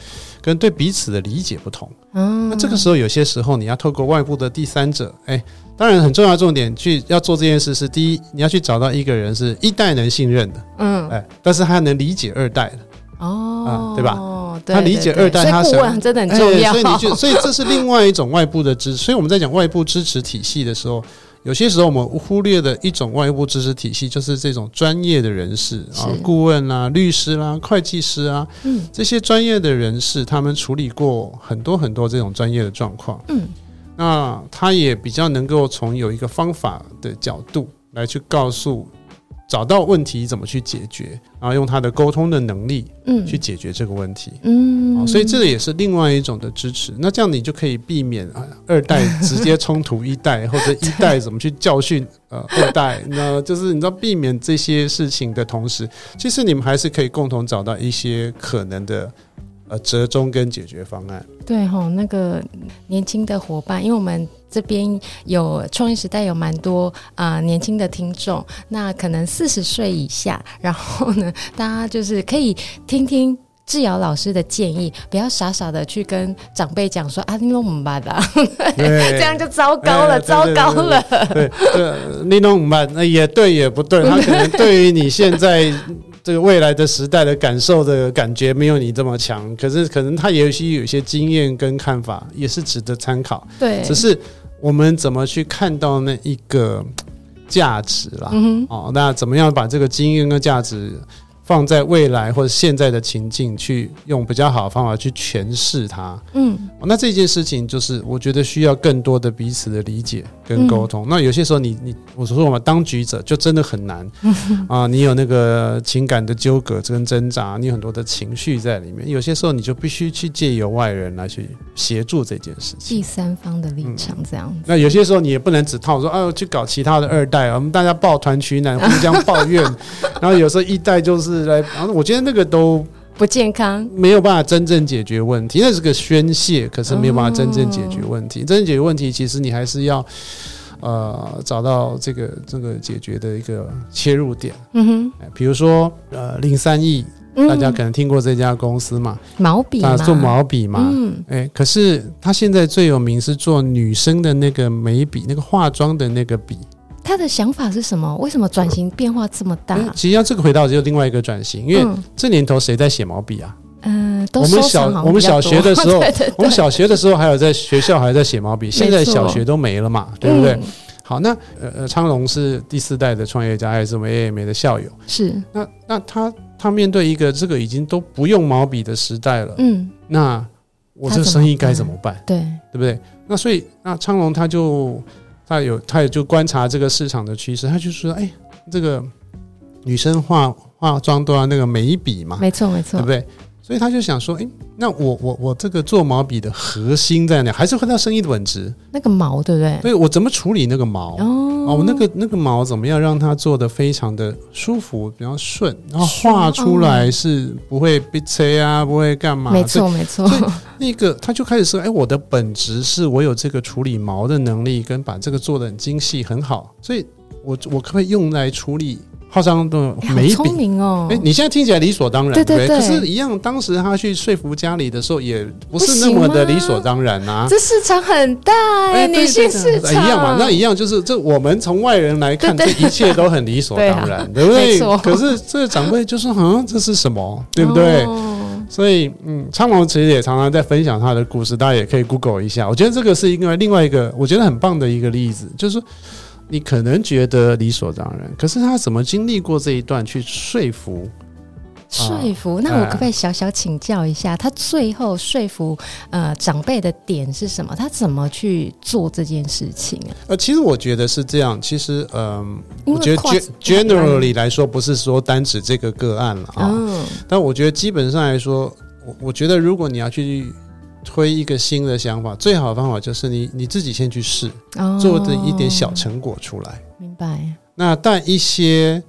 跟对彼此的理解不同，嗯，那这个时候有些时候你要透过外部的第三者，哎，当然很重要重点去要做这件事是第一，你要去找到一个人是一代能信任的，嗯，哎，但是他能理解二代的，哦，啊，对吧？他理解二代，他顾问真的很重要，所以你就，所以这是另外一种外部的支持。所以我们在讲外部支持体系的时候，有些时候我们忽略的一种外部知识体系，就是这种专业的人士啊，顾问啦、律师啦、会计师啊，嗯，这些专业的人士，他们处理过很多很多这种专业的状况，嗯，那他也比较能够从有一个方法的角度来去告诉找到问题怎么去解决，然后用他的沟通的能力，嗯，去解决这个问题，嗯，所以这个也是另外一种的支持。那这样你就可以避免啊 二代直接冲突一代，或者一代怎么去教训呃 二代，那就是你知道避免这些事情的同时，其实你们还是可以共同找到一些可能的。呃，折中跟解决方案。对吼，那个年轻的伙伴，因为我们这边有创业时代有蛮多啊、呃、年轻的听众，那可能四十岁以下，然后呢，大家就是可以听听致尧老师的建议，不要傻傻的去跟长辈讲说啊，你弄唔办 的，这样就糟糕了，糟糕了。对，对，你弄唔办，那也对也不对，他可能对于你现在。这个未来的时代的感受的感觉没有你这么强，可是可能他也许有些经验跟看法，也是值得参考。对，只是我们怎么去看到那一个价值啦？嗯，哦，那怎么样把这个经验跟价值？放在未来或者现在的情境，去用比较好的方法去诠释它。嗯，那这件事情就是我觉得需要更多的彼此的理解跟沟通。嗯、那有些时候你，你你我说我们当局者就真的很难、嗯、啊！你有那个情感的纠葛跟挣扎，你有很多的情绪在里面。有些时候你就必须去借由外人来去协助这件事情，第三方的立场这样子、嗯。那有些时候你也不能只套说，哎、啊，去搞其他的二代，我们大家抱团取暖，互相抱怨。然后有时候一代就是。来，然后我觉得那个都不健康，没有办法真正解决问题。那是个宣泄，可是没有办法真正解决问题。真正解决问题，其实你还是要呃找到这个这个解决的一个切入点。嗯哼，比如说呃零三亿，大家可能听过这家公司嘛，毛笔啊，做毛笔嘛。嗯，哎，可是他现在最有名是做女生的那个眉笔，那个化妆的那个笔。他的想法是什么？为什么转型变化这么大？其实要这个回到就另外一个转型，因为这年头谁在写毛笔啊？嗯，都我们小我们小学的时候，对对对，我们小学的时候还有在学校还在写毛笔，现在小学都没了嘛，对不对？嗯、好，那呃呃，昌隆是第四代的创业家，还是我们 AMA 的校友？是。那那他他面对一个这个已经都不用毛笔的时代了，嗯，那我这生意该怎么办？对，对不对？那所以那昌隆他就。他有，他也就观察这个市场的趋势，他就说：“哎，这个女生化化妆都要那个眉笔嘛，没错没错，对不对？所以他就想说：哎，那我我我这个做毛笔的核心在哪？还是回到生意的本质？那个毛，对不对？对，我怎么处理那个毛？哦，哦，那个那个毛怎么样让它做的非常的舒服，比较顺，然后画出来是不会被切啊，不会干嘛？没错没错。”那个他就开始说：“哎，我的本质是我有这个处理毛的能力，跟把这个做的很精细很好，所以我我可不可以用来处理化妆的眉笔？聪明哦！哎，你现在听起来理所当然，对对对。可是，一样，当时他去说服家里的时候，也不是那么的理所当然啊。这市场很大哎，女性市场一样嘛？那一样就是这，我们从外人来看，这一切都很理所当然，对不对？可是这个长辈就说：嗯，这是什么？对不对？”所以，嗯，昌隆其实也常常在分享他的故事，大家也可以 Google 一下。我觉得这个是因为另外一个我觉得很棒的一个例子，就是说你可能觉得理所当然，可是他怎么经历过这一段去说服？说服？那我可不可以小小请教一下，他最后说服呃长辈的点是什么？他怎么去做这件事情啊？呃，其实我觉得是这样。其实，嗯，我觉得 generally 来说，不是说单指这个个案了啊。嗯。但我觉得基本上来说，我我觉得如果你要去推一个新的想法，最好的方法就是你你自己先去试，做的一点小成果出来。明白。那带一些。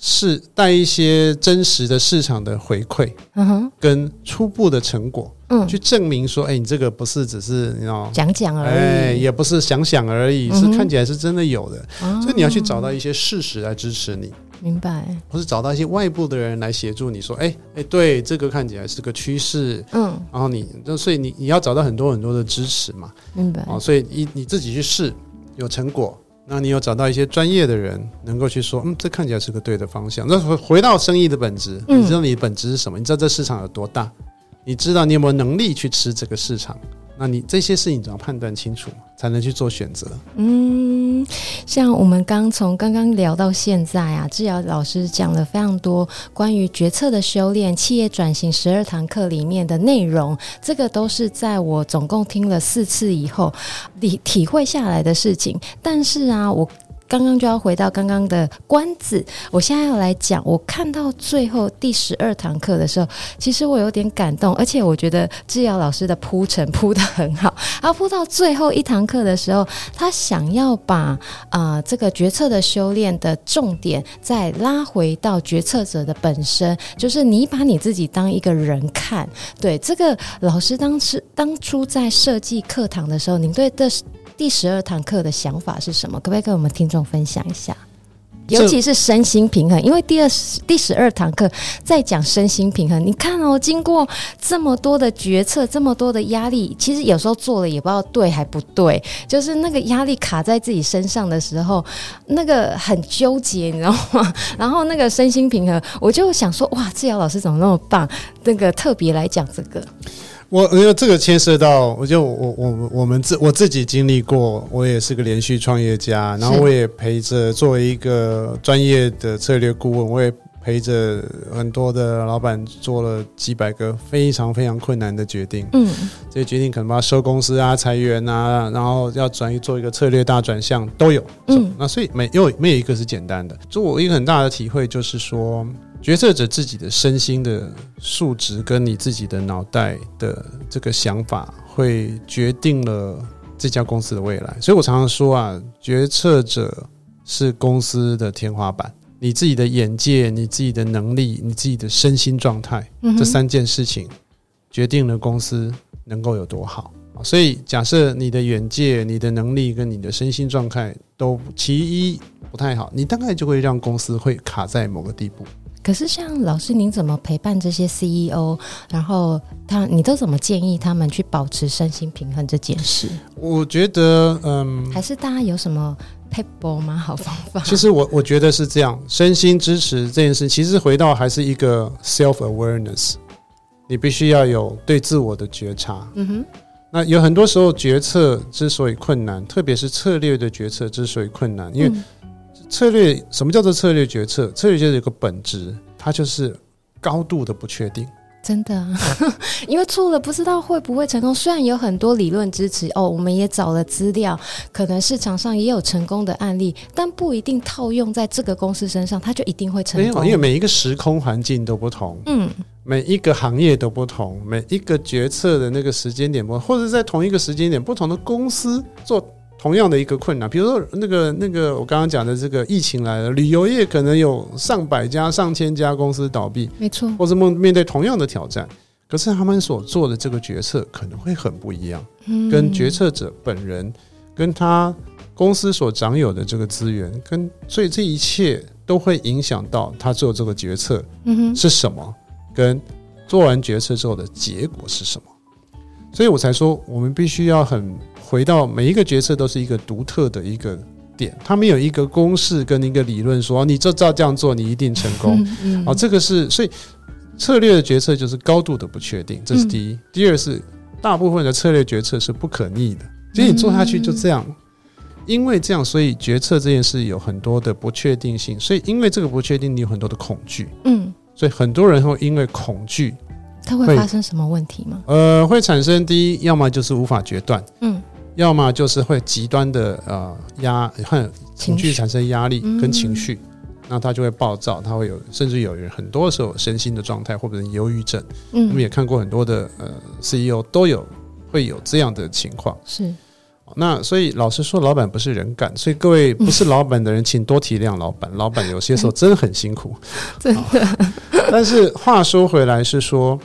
是带一些真实的市场的回馈，嗯哼，跟初步的成果，嗯，去证明说，哎，你这个不是只是你知道讲讲而已，哎，也不是想想而已，是看起来是真的有的，所以你要去找到一些事实来支持你，明白？或是找到一些外部的人来协助你说，哎哎，对，这个看起来是个趋势，嗯，然后你，所以你你要找到很多很多的支持嘛，明白？哦，所以你你自己去试，有成果。那你有找到一些专业的人，能够去说，嗯，这看起来是个对的方向。那回回到生意的本质，你知道你的本质是什么？你知道这市场有多大？你知道你有没有能力去吃这个市场？那你这些事情怎么判断清楚，才能去做选择？嗯，像我们刚从刚刚聊到现在啊，志尧老师讲了非常多关于决策的修炼、企业转型十二堂课里面的内容，这个都是在我总共听了四次以后，体体会下来的事情。但是啊，我。刚刚就要回到刚刚的关子，我现在要来讲，我看到最后第十二堂课的时候，其实我有点感动，而且我觉得致尧老师的铺陈铺得很好。然后铺到最后一堂课的时候，他想要把啊、呃、这个决策的修炼的重点再拉回到决策者的本身，就是你把你自己当一个人看。对，这个老师当时当初在设计课堂的时候，您对这第十二堂课的想法是什么？可不可以跟我们听众分享一下？尤其是身心平衡，因为第二第十二堂课在讲身心平衡。你看哦，经过这么多的决策，这么多的压力，其实有时候做了也不知道对还不对，就是那个压力卡在自己身上的时候，那个很纠结，你知道吗？然后那个身心平衡，我就想说，哇，志尧老师怎么那么棒？那个特别来讲这个。我因为这个牵涉到，我就我我我们自我自己经历过，我也是个连续创业家，然后我也陪着作为一个专业的策略顾问，我也陪着很多的老板做了几百个非常非常困难的决定。嗯，这些决定可能要收公司啊、裁员啊，然后要转移做一个策略大转向都有。嗯，那所以没有没有一个是简单的。就我一个很大的体会就是说。决策者自己的身心的素质跟你自己的脑袋的这个想法，会决定了这家公司的未来。所以我常常说啊，决策者是公司的天花板。你自己的眼界、你自己的能力、你自己的身心状态，这三件事情决定了公司能够有多好。所以，假设你的眼界、你的能力跟你的身心状态都其一不太好，你大概就会让公司会卡在某个地步。可是，像老师，您怎么陪伴这些 CEO？然后他，你都怎么建议他们去保持身心平衡这件事？我觉得，嗯，还是大家有什么撇步吗？好方法？其实我我觉得是这样，身心支持这件事，其实回到还是一个 self awareness，你必须要有对自我的觉察。嗯哼，那有很多时候决策之所以困难，特别是策略的决策之所以困难，因为。策略，什么叫做策略决策？策略就是有个本质，它就是高度的不确定。真的啊，因为错了不知道会不会成功。虽然有很多理论支持哦，我们也找了资料，可能市场上也有成功的案例，但不一定套用在这个公司身上，它就一定会成功。因为每一个时空环境都不同，嗯，每一个行业都不同，每一个决策的那个时间点不同，或者在同一个时间点，不同的公司做。同样的一个困难，比如说那个那个我刚刚讲的这个疫情来了，旅游业可能有上百家、上千家公司倒闭，没错，或是面面对同样的挑战，可是他们所做的这个决策可能会很不一样，嗯，跟决策者本人跟他公司所掌有的这个资源，跟所以这一切都会影响到他做这个决策，嗯哼，是什么，跟做完决策之后的结果是什么，所以我才说我们必须要很。回到每一个决策都是一个独特的一个点，他没有一个公式跟一个理论说，你就照这样做，你一定成功。嗯嗯、哦，这个是所以策略的决策就是高度的不确定，这是第一。嗯、第二是大部分的策略决策是不可逆的，所以你做下去就这样。嗯、因为这样，所以决策这件事有很多的不确定性，所以因为这个不确定，你有很多的恐惧。嗯，所以很多人会因为恐惧，它会发生什么问题吗？呃，会产生第一，要么就是无法决断。嗯。要么就是会极端的呃压，很情绪产生压力跟情绪，嗯、那他就会暴躁，他会有甚至有人很多时候身心的状态或者是忧郁症。嗯，我们也看过很多的呃 CEO 都有会有这样的情况。是，那所以老实说，老板不是人干，所以各位不是老板的人，请多体谅老板。老板有些时候真的很辛苦，真的。但是话说回来是说，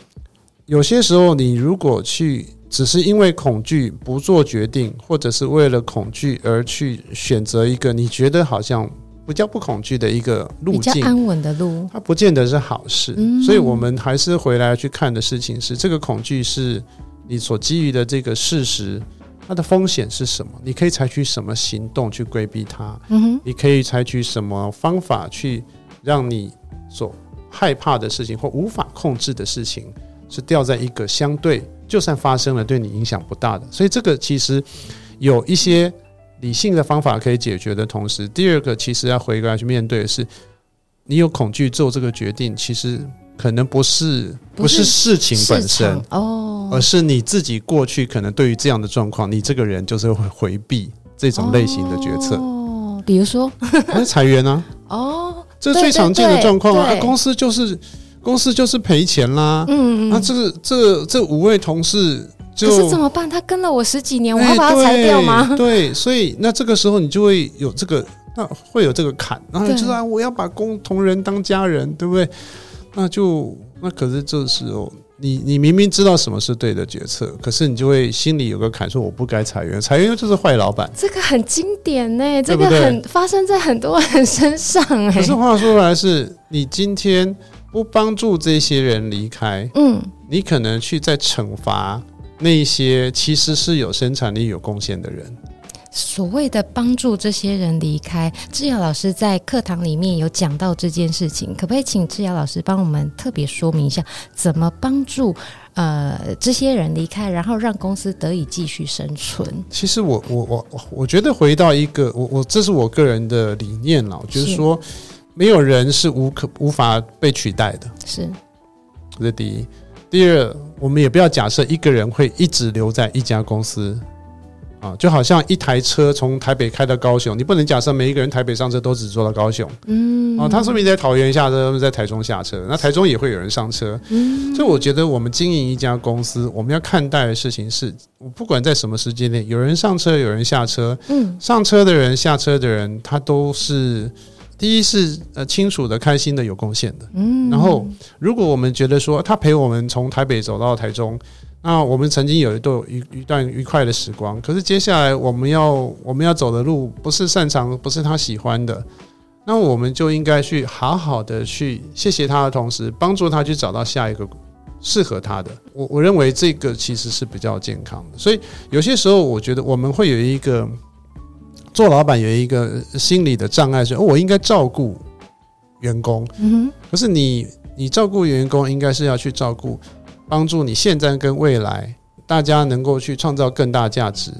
有些时候你如果去。只是因为恐惧不做决定，或者是为了恐惧而去选择一个你觉得好像不叫不恐惧的一个路径，比较安稳的路，它不见得是好事。嗯、所以，我们还是回来去看的事情是：这个恐惧是你所基于的这个事实，它的风险是什么？你可以采取什么行动去规避它？嗯哼，你可以采取什么方法去让你所害怕的事情或无法控制的事情，是掉在一个相对。就算发生了，对你影响不大的，所以这个其实有一些理性的方法可以解决的同时，第二个其实要回过来去面对的是，你有恐惧做这个决定，其实可能不是不是事情本身哦，而是你自己过去可能对于这样的状况，你这个人就是会回避这种类型的决策。哦比如说，那裁员啊，哦，这是最常见的状况啊，公司就是公司就是赔钱啦，嗯嗯，那这个这个这五位同事就可是怎么办？他跟了我十几年，我要把他裁掉吗？对，所以那这个时候你就会有这个，那会有这个坎，然后你就是啊，我要把工同仁当家人，对不对？那就那可是这时候。你你明明知道什么是对的决策，可是你就会心里有个坎，说我不该裁员，裁员就是坏老板。这个很经典呢、欸，这个很发生在很多人身上哎、欸。可是话说回来是，是你今天不帮助这些人离开，嗯，你可能去在惩罚那些其实是有生产力、有贡献的人。所谓的帮助这些人离开，志尧老师在课堂里面有讲到这件事情，可不可以请志尧老师帮我们特别说明一下，怎么帮助呃这些人离开，然后让公司得以继续生存？其实我我我我觉得回到一个我我这是我个人的理念了，就是说没有人是无可无法被取代的，是这是第一。第二，我们也不要假设一个人会一直留在一家公司。啊，就好像一台车从台北开到高雄，你不能假设每一个人台北上车都只坐到高雄。嗯，啊，他说明在桃园下车，在台中下车，那台中也会有人上车。嗯，所以我觉得我们经营一家公司，我们要看待的事情是，我不管在什么时间内，有人上车，有人下车。嗯，上车的人、下车的人，他都是第一是呃清楚的、开心的、有贡献的。嗯，然后如果我们觉得说他陪我们从台北走到台中。那我们曾经有一段一一段愉快的时光，可是接下来我们要我们要走的路不是擅长，不是他喜欢的，那我们就应该去好好的去谢谢他的同时，帮助他去找到下一个适合他的。我我认为这个其实是比较健康的，所以有些时候我觉得我们会有一个做老板有一个心理的障碍，是我应该照顾员工，嗯哼，可是你你照顾员工应该是要去照顾。帮助你现在跟未来，大家能够去创造更大价值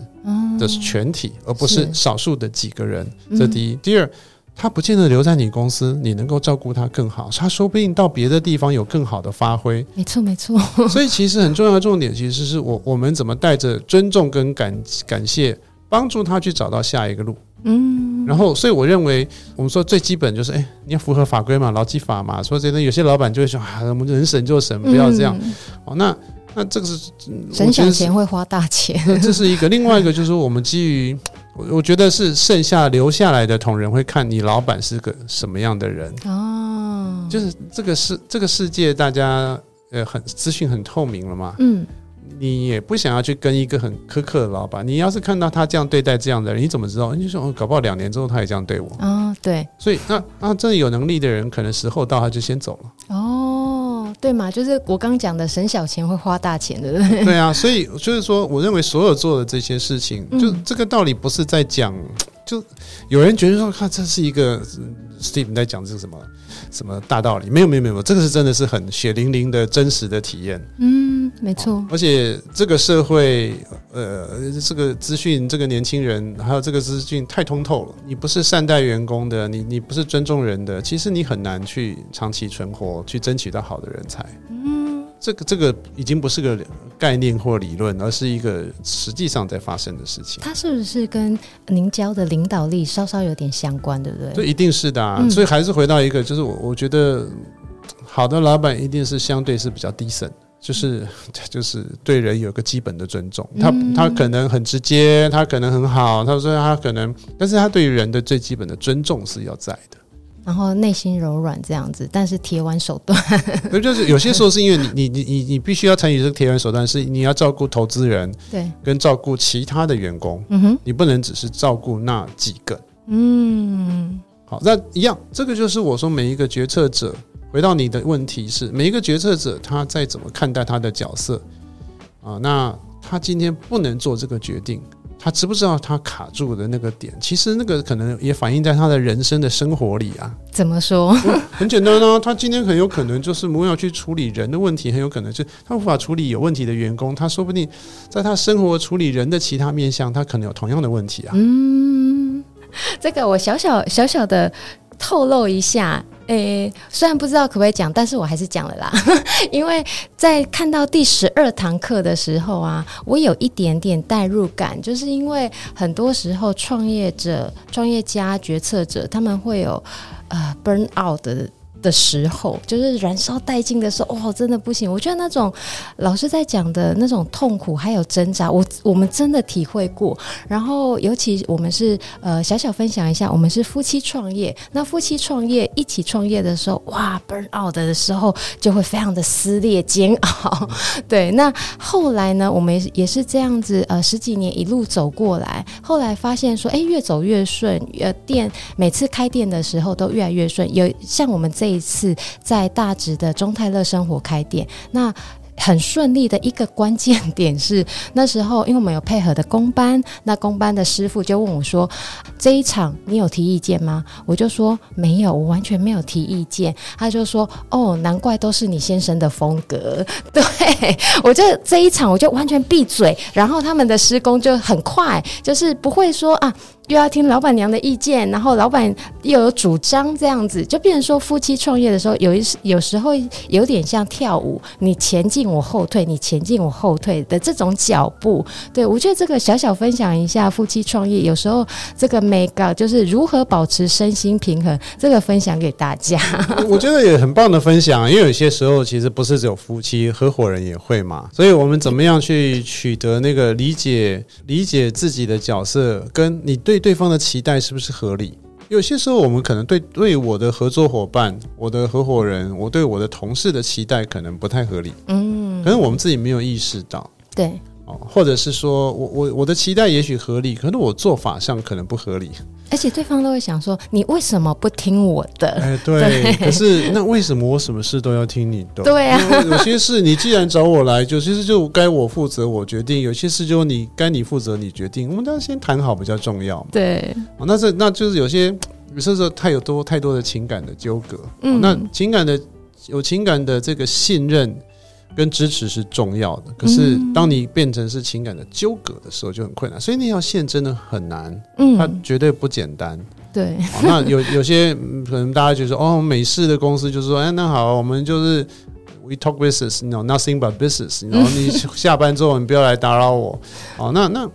的是全体，嗯、而不是少数的几个人。这第一，嗯、第二，他不见得留在你公司，你能够照顾他更好，他说不定到别的地方有更好的发挥。没错，没错。所以其实很重要的重点，其实是我我们怎么带着尊重跟感感谢，帮助他去找到下一个路。嗯，然后，所以我认为，我们说最基本就是，哎，你要符合法规嘛，劳基法嘛。说真的，有些老板就会说，啊，我们能省就省，不要这样。嗯、哦，那那这个是省小钱会花大钱，这是一个。另外一个就是，我们基于，我觉得是剩下留下来的同仁会看你老板是个什么样的人。哦，就是这个世这个世界，大家呃很资讯很透明了嘛。嗯。你也不想要去跟一个很苛刻的老板。你要是看到他这样对待这样的人，你怎么知道？你就说，哦，搞不好两年之后他也这样对我。哦，对。所以那那真的有能力的人，可能时候到他就先走了。哦，对嘛，就是我刚讲的，省小钱会花大钱，对不对？对啊，所以就是说，我认为所有做的这些事情，就这个道理不是在讲，就有人觉得说，看这是一个 Steve 在讲这是什么？什么大道理？没有没有没有，这个是真的是很血淋淋的真实的体验。嗯，没错。而且这个社会，呃，这个资讯，这个年轻人，还有这个资讯太通透了。你不是善待员工的，你你不是尊重人的，其实你很难去长期存活，去争取到好的人才。嗯。这个这个已经不是个概念或理论，而是一个实际上在发生的事情。它是不是跟您教的领导力稍稍有点相关，对不对？这一定是的啊。嗯、所以还是回到一个，就是我我觉得好的老板一定是相对是比较 decent，就是 就是对人有个基本的尊重。他他可能很直接，他可能很好，他说他可能，但是他对于人的最基本的尊重是要在的。然后内心柔软这样子，但是铁腕手段。不就是有些时候是因为你你你你你必须要参与这个铁腕手段，是你要照顾投资人，对，跟照顾其他的员工，嗯哼，你不能只是照顾那几个，嗯，好，那一样，这个就是我说每一个决策者，回到你的问题是，每一个决策者他在怎么看待他的角色啊？那他今天不能做这个决定。他知不知道他卡住的那个点？其实那个可能也反映在他的人生的生活里啊。怎么说？很简单啊，他今天很有可能就是没有去处理人的问题，很有可能是他无法处理有问题的员工。他说不定在他生活处理人的其他面向，他可能有同样的问题啊。嗯，这个我小小小小的透露一下。诶，虽然不知道可不可以讲，但是我还是讲了啦。因为在看到第十二堂课的时候啊，我有一点点代入感，就是因为很多时候创业者、创业家、决策者他们会有呃 burn out 的。的时候，就是燃烧殆尽的时候，哇，真的不行！我觉得那种老师在讲的那种痛苦还有挣扎，我我们真的体会过。然后，尤其我们是呃小小分享一下，我们是夫妻创业，那夫妻创业一起创业的时候，哇，burn out 的时候就会非常的撕裂煎熬。对，那后来呢，我们也是这样子，呃，十几年一路走过来，后来发现说，哎，越走越顺，呃，店每次开店的时候都越来越顺。有像我们这。一次在大直的中泰乐生活开店，那很顺利的一个关键 点是，那时候因为我们有配合的工班，那工班的师傅就问我说：“这一场你有提意见吗？”我就说：“没有，我完全没有提意见。”他就说：“哦，难怪都是你先生的风格。”对，我就这一场我就完全闭嘴，然后他们的施工就很快，就是不会说啊。又要听老板娘的意见，然后老板又有主张，这样子就变成说夫妻创业的时候，有一有时候有点像跳舞，你前进我后退，你前进我后退的这种脚步。对，我觉得这个小小分享一下夫妻创业，有时候这个 make 就是如何保持身心平衡，这个分享给大家。我觉得也很棒的分享，因为有些时候其实不是只有夫妻，合伙人也会嘛。所以我们怎么样去取得那个理解，理解自己的角色，跟你对。对对方的期待是不是合理？有些时候，我们可能对对我的合作伙伴、我的合伙人、我对我的同事的期待可能不太合理。嗯，可能我们自己没有意识到。对。哦，或者是说我我我的期待也许合理，可是我做法上可能不合理，而且对方都会想说，你为什么不听我的？哎，对，对，可是那为什么我什么事都要听你的？对啊，有些事你既然找我来，就其实就该我负责，我决定；有些事就你该你负责，你决定。我们当然先谈好比较重要。对，哦，那这那就是有些有时候太有多太多的情感的纠葛。嗯，那情感的有情感的这个信任。跟支持是重要的，可是当你变成是情感的纠葛的时候，就很困难。所以那条线真的很难，嗯，它绝对不简单。对，那有有些可能大家觉得说，哦，美式的公司就是说，哎，那好，我们就是 we talk business，no nothing but business。然后你下班之后，你不要来打扰我。哦，那那。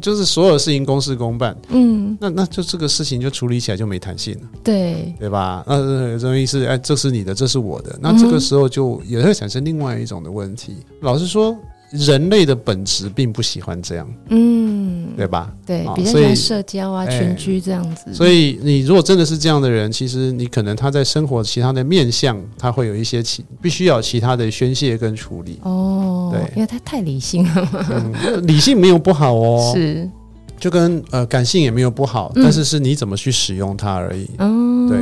就是所有事情公事公办，嗯，那那就这个事情就处理起来就没弹性了，对对吧？那什么意思？哎，这是你的，这是我的，那这个时候就也会产生另外一种的问题。老实说。人类的本质并不喜欢这样，嗯，对吧？对，比较喜欢社交啊、群居这样子。所以你如果真的是这样的人，其实你可能他在生活其他的面向，他会有一些其必须要其他的宣泄跟处理。哦，对，因为他太理性了理性没有不好哦，是，就跟呃感性也没有不好，但是是你怎么去使用它而已。嗯，对。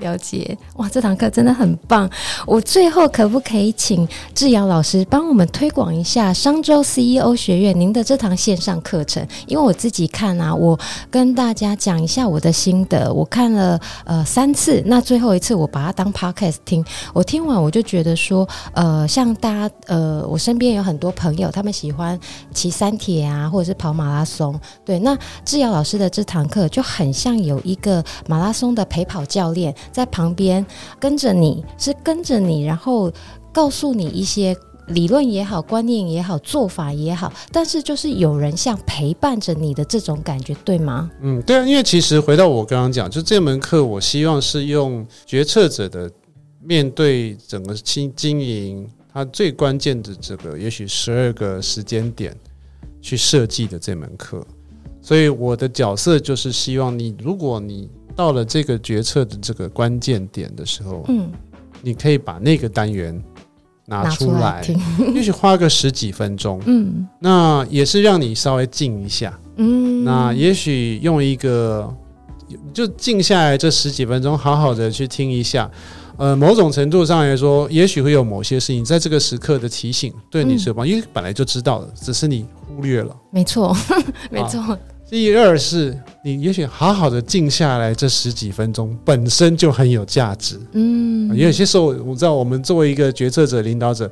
了解哇，这堂课真的很棒。我最后可不可以请致尧老师帮我们推广一下商周 CEO 学院您的这堂线上课程？因为我自己看啊，我跟大家讲一下我的心得。我看了呃三次，那最后一次我把它当 podcast 听。我听完我就觉得说，呃，像大家呃，我身边有很多朋友，他们喜欢骑三铁啊，或者是跑马拉松。对，那致尧老师的这堂课就很像有一个马拉松的陪跑教练。在旁边跟着你，是跟着你，然后告诉你一些理论也好、观念也好、做法也好，但是就是有人像陪伴着你的这种感觉，对吗？嗯，对啊，因为其实回到我刚刚讲，就这门课，我希望是用决策者的面对整个经经营，它最关键的这个，也许十二个时间点去设计的这门课，所以我的角色就是希望你，如果你到了这个决策的这个关键点的时候，嗯，你可以把那个单元拿出来，也许花个十几分钟，嗯，那也是让你稍微静一下，嗯，那也许用一个就静下来这十几分钟，好好的去听一下，呃，某种程度上来说，也许会有某些事情在这个时刻的提醒对你是有帮助，因为本来就知道了，只是你忽略了，没错，没错。第二是，你也许好好的静下来，这十几分钟本身就很有价值。嗯，有些时候我知道，我们作为一个决策者、领导者，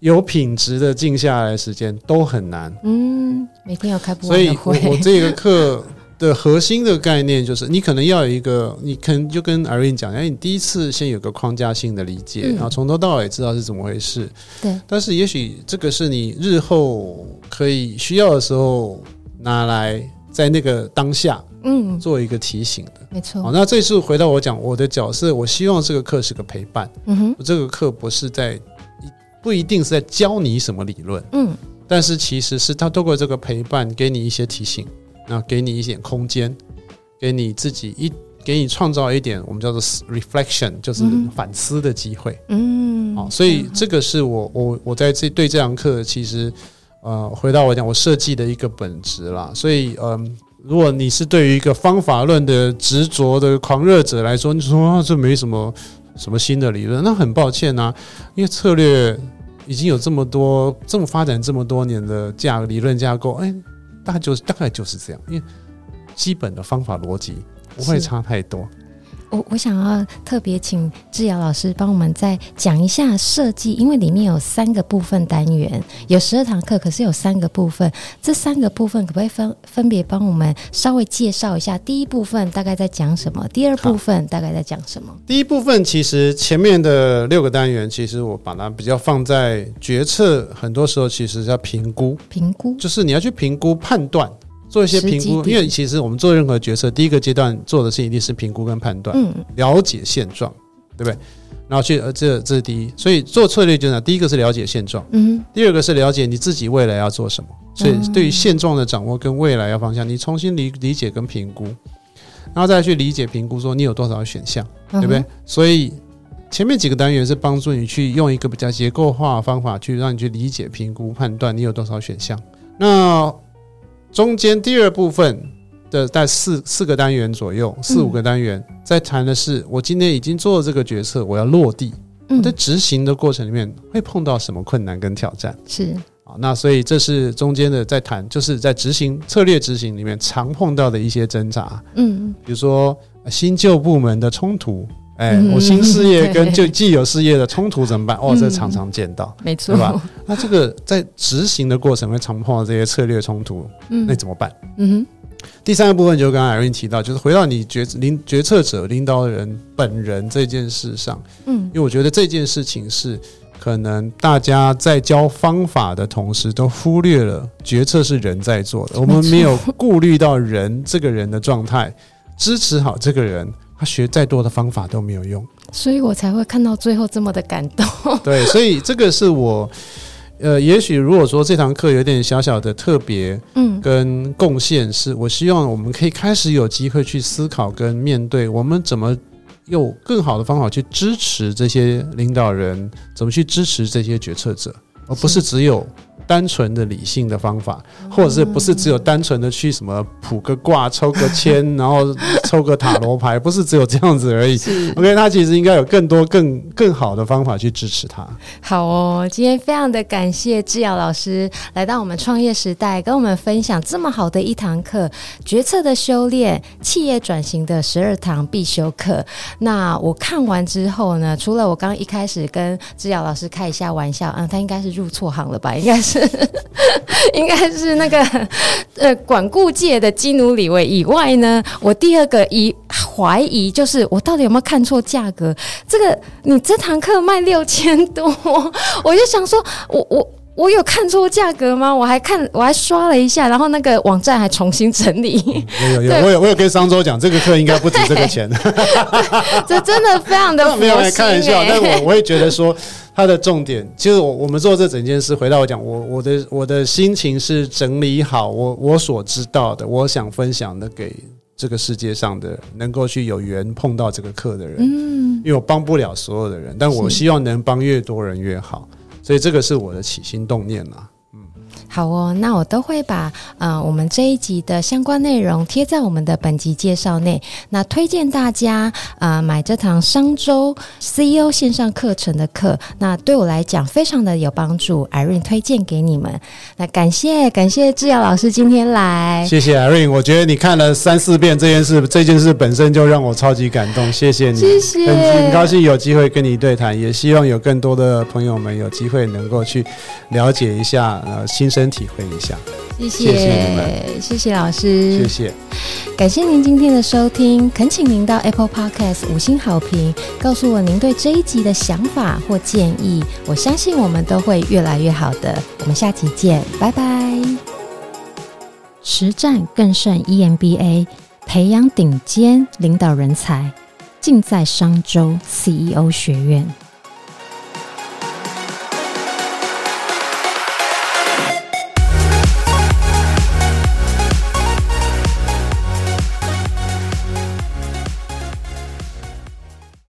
有品质的静下来时间都很难。嗯，每天要开不完的会。所以我，我我这个课的核心的概念就是，你可能要有一个，你可能就跟 Irene 讲，哎，你第一次先有个框架性的理解，嗯、然后从头到尾知道是怎么回事。对。但是也许这个是你日后可以需要的时候拿来在那个当下，嗯，做一个提醒的。没错。好，那这次回到我讲我的角色，我希望这个课是个陪伴。嗯哼。这个课不是在，不一定是在教你什么理论。嗯。但是其实是他透过这个陪伴，给你一些提醒。那给你一点空间，给你自己一，给你创造一点我们叫做 reflection，就是反思的机会。嗯，好，所以这个是我我我在这对这堂课，其实呃，回到我讲，我设计的一个本质啦。所以，嗯、呃，如果你是对于一个方法论的执着的狂热者来说，你说啊，这没什么什么新的理论，那很抱歉啊，因为策略已经有这么多这么发展这么多年的架理论架构，哎。大概就是大概就是这样，因为基本的方法逻辑不会差太多。我我想要特别请致尧老师帮我们再讲一下设计，因为里面有三个部分单元，有十二堂课，可是有三个部分，这三个部分可不可以分分别帮我们稍微介绍一下？第一部分大概在讲什么？第二部分大概在讲什么？第一部分其实前面的六个单元，其实我把它比较放在决策，很多时候其实叫评估，评估就是你要去评估判断。做一些评估，因为其实我们做任何决策，第一个阶段做的是一定是评估跟判断，嗯，了解现状，对不对？然后去呃，这这是第一，所以做策略就呢，第一个是了解现状，嗯，第二个是了解你自己未来要做什么，所以对于现状的掌握跟未来要方向，你重新理理解跟评估，然后再去理解评估，说你有多少选项，对不对？所以前面几个单元是帮助你去用一个比较结构化的方法去让你去理解、评估、判断你有多少选项，那。中间第二部分的在四四个单元左右，四五个单元，在谈的是我今天已经做了这个决策，我要落地。我在执行的过程里面会碰到什么困难跟挑战？是啊，那所以这是中间的在谈，就是在执行策略执行里面常碰到的一些挣扎。嗯，比如说新旧部门的冲突。哎，我新事业跟就既有事业的冲突怎么办？哦，这常常见到，没错，对吧？那这个在执行的过程会常碰到这些策略冲突，嗯，那怎么办？嗯哼。第三个部分就是刚刚 Irene 提到，就是回到你决领决策者、领导人本人这件事上，嗯，因为我觉得这件事情是可能大家在教方法的同时，都忽略了决策是人在做的，我们没有顾虑到人这个人的状态，支持好这个人。他学再多的方法都没有用，所以我才会看到最后这么的感动。对，所以这个是我，呃，也许如果说这堂课有点小小的特别，嗯，跟贡献，是我希望我们可以开始有机会去思考跟面对，我们怎么用更好的方法去支持这些领导人，怎么去支持这些决策者，而不是只有。单纯的理性的方法，或者是不是只有单纯的去什么卜个卦、抽个签，然后抽个塔罗牌，不是只有这样子而已。OK，他其实应该有更多、更更好的方法去支持他。好哦，今天非常的感谢志尧老师来到我们创业时代，跟我们分享这么好的一堂课——决策的修炼，企业转型的十二堂必修课。那我看完之后呢，除了我刚刚一开始跟志尧老师开一下玩笑，嗯，他应该是入错行了吧？应该是。应该是那个呃，管顾界的基努李维以外呢，我第二个疑怀疑就是我到底有没有看错价格？这个你这堂课卖六千多，我就想说，我我我有看错价格吗？我还看我还刷了一下，然后那个网站还重新整理。嗯、有有有，我有我有跟商周讲，这个课应该不止这个钱。这真的非常的、欸、没有来开玩笑，但我我会觉得说。它的重点，其实我我们做这整件事，回到我讲，我我的我的心情是整理好我我所知道的，我想分享的给这个世界上的能够去有缘碰到这个课的人，嗯，因为我帮不了所有的人，但我希望能帮越多人越好，所以这个是我的起心动念呐。好哦，那我都会把呃我们这一集的相关内容贴在我们的本集介绍内。那推荐大家呃买这堂商周 CEO 线上课程的课，那对我来讲非常的有帮助。Irene 推荐给你们。那感谢感谢志尧老师今天来，谢谢 Irene。我觉得你看了三四遍这件事，这件事本身就让我超级感动。谢谢你，谢谢，很很高兴有机会跟你对谈，也希望有更多的朋友们有机会能够去了解一下呃新生。身体会一下。谢谢，谢谢你们，谢谢老师，谢谢，感谢您今天的收听，恳请您到 Apple Podcast 五星好评，告诉我您对这一集的想法或建议，我相信我们都会越来越好的。我们下期见，拜拜。实战更胜 EMBA，培养顶尖领导人才，尽在商周 CEO 学院。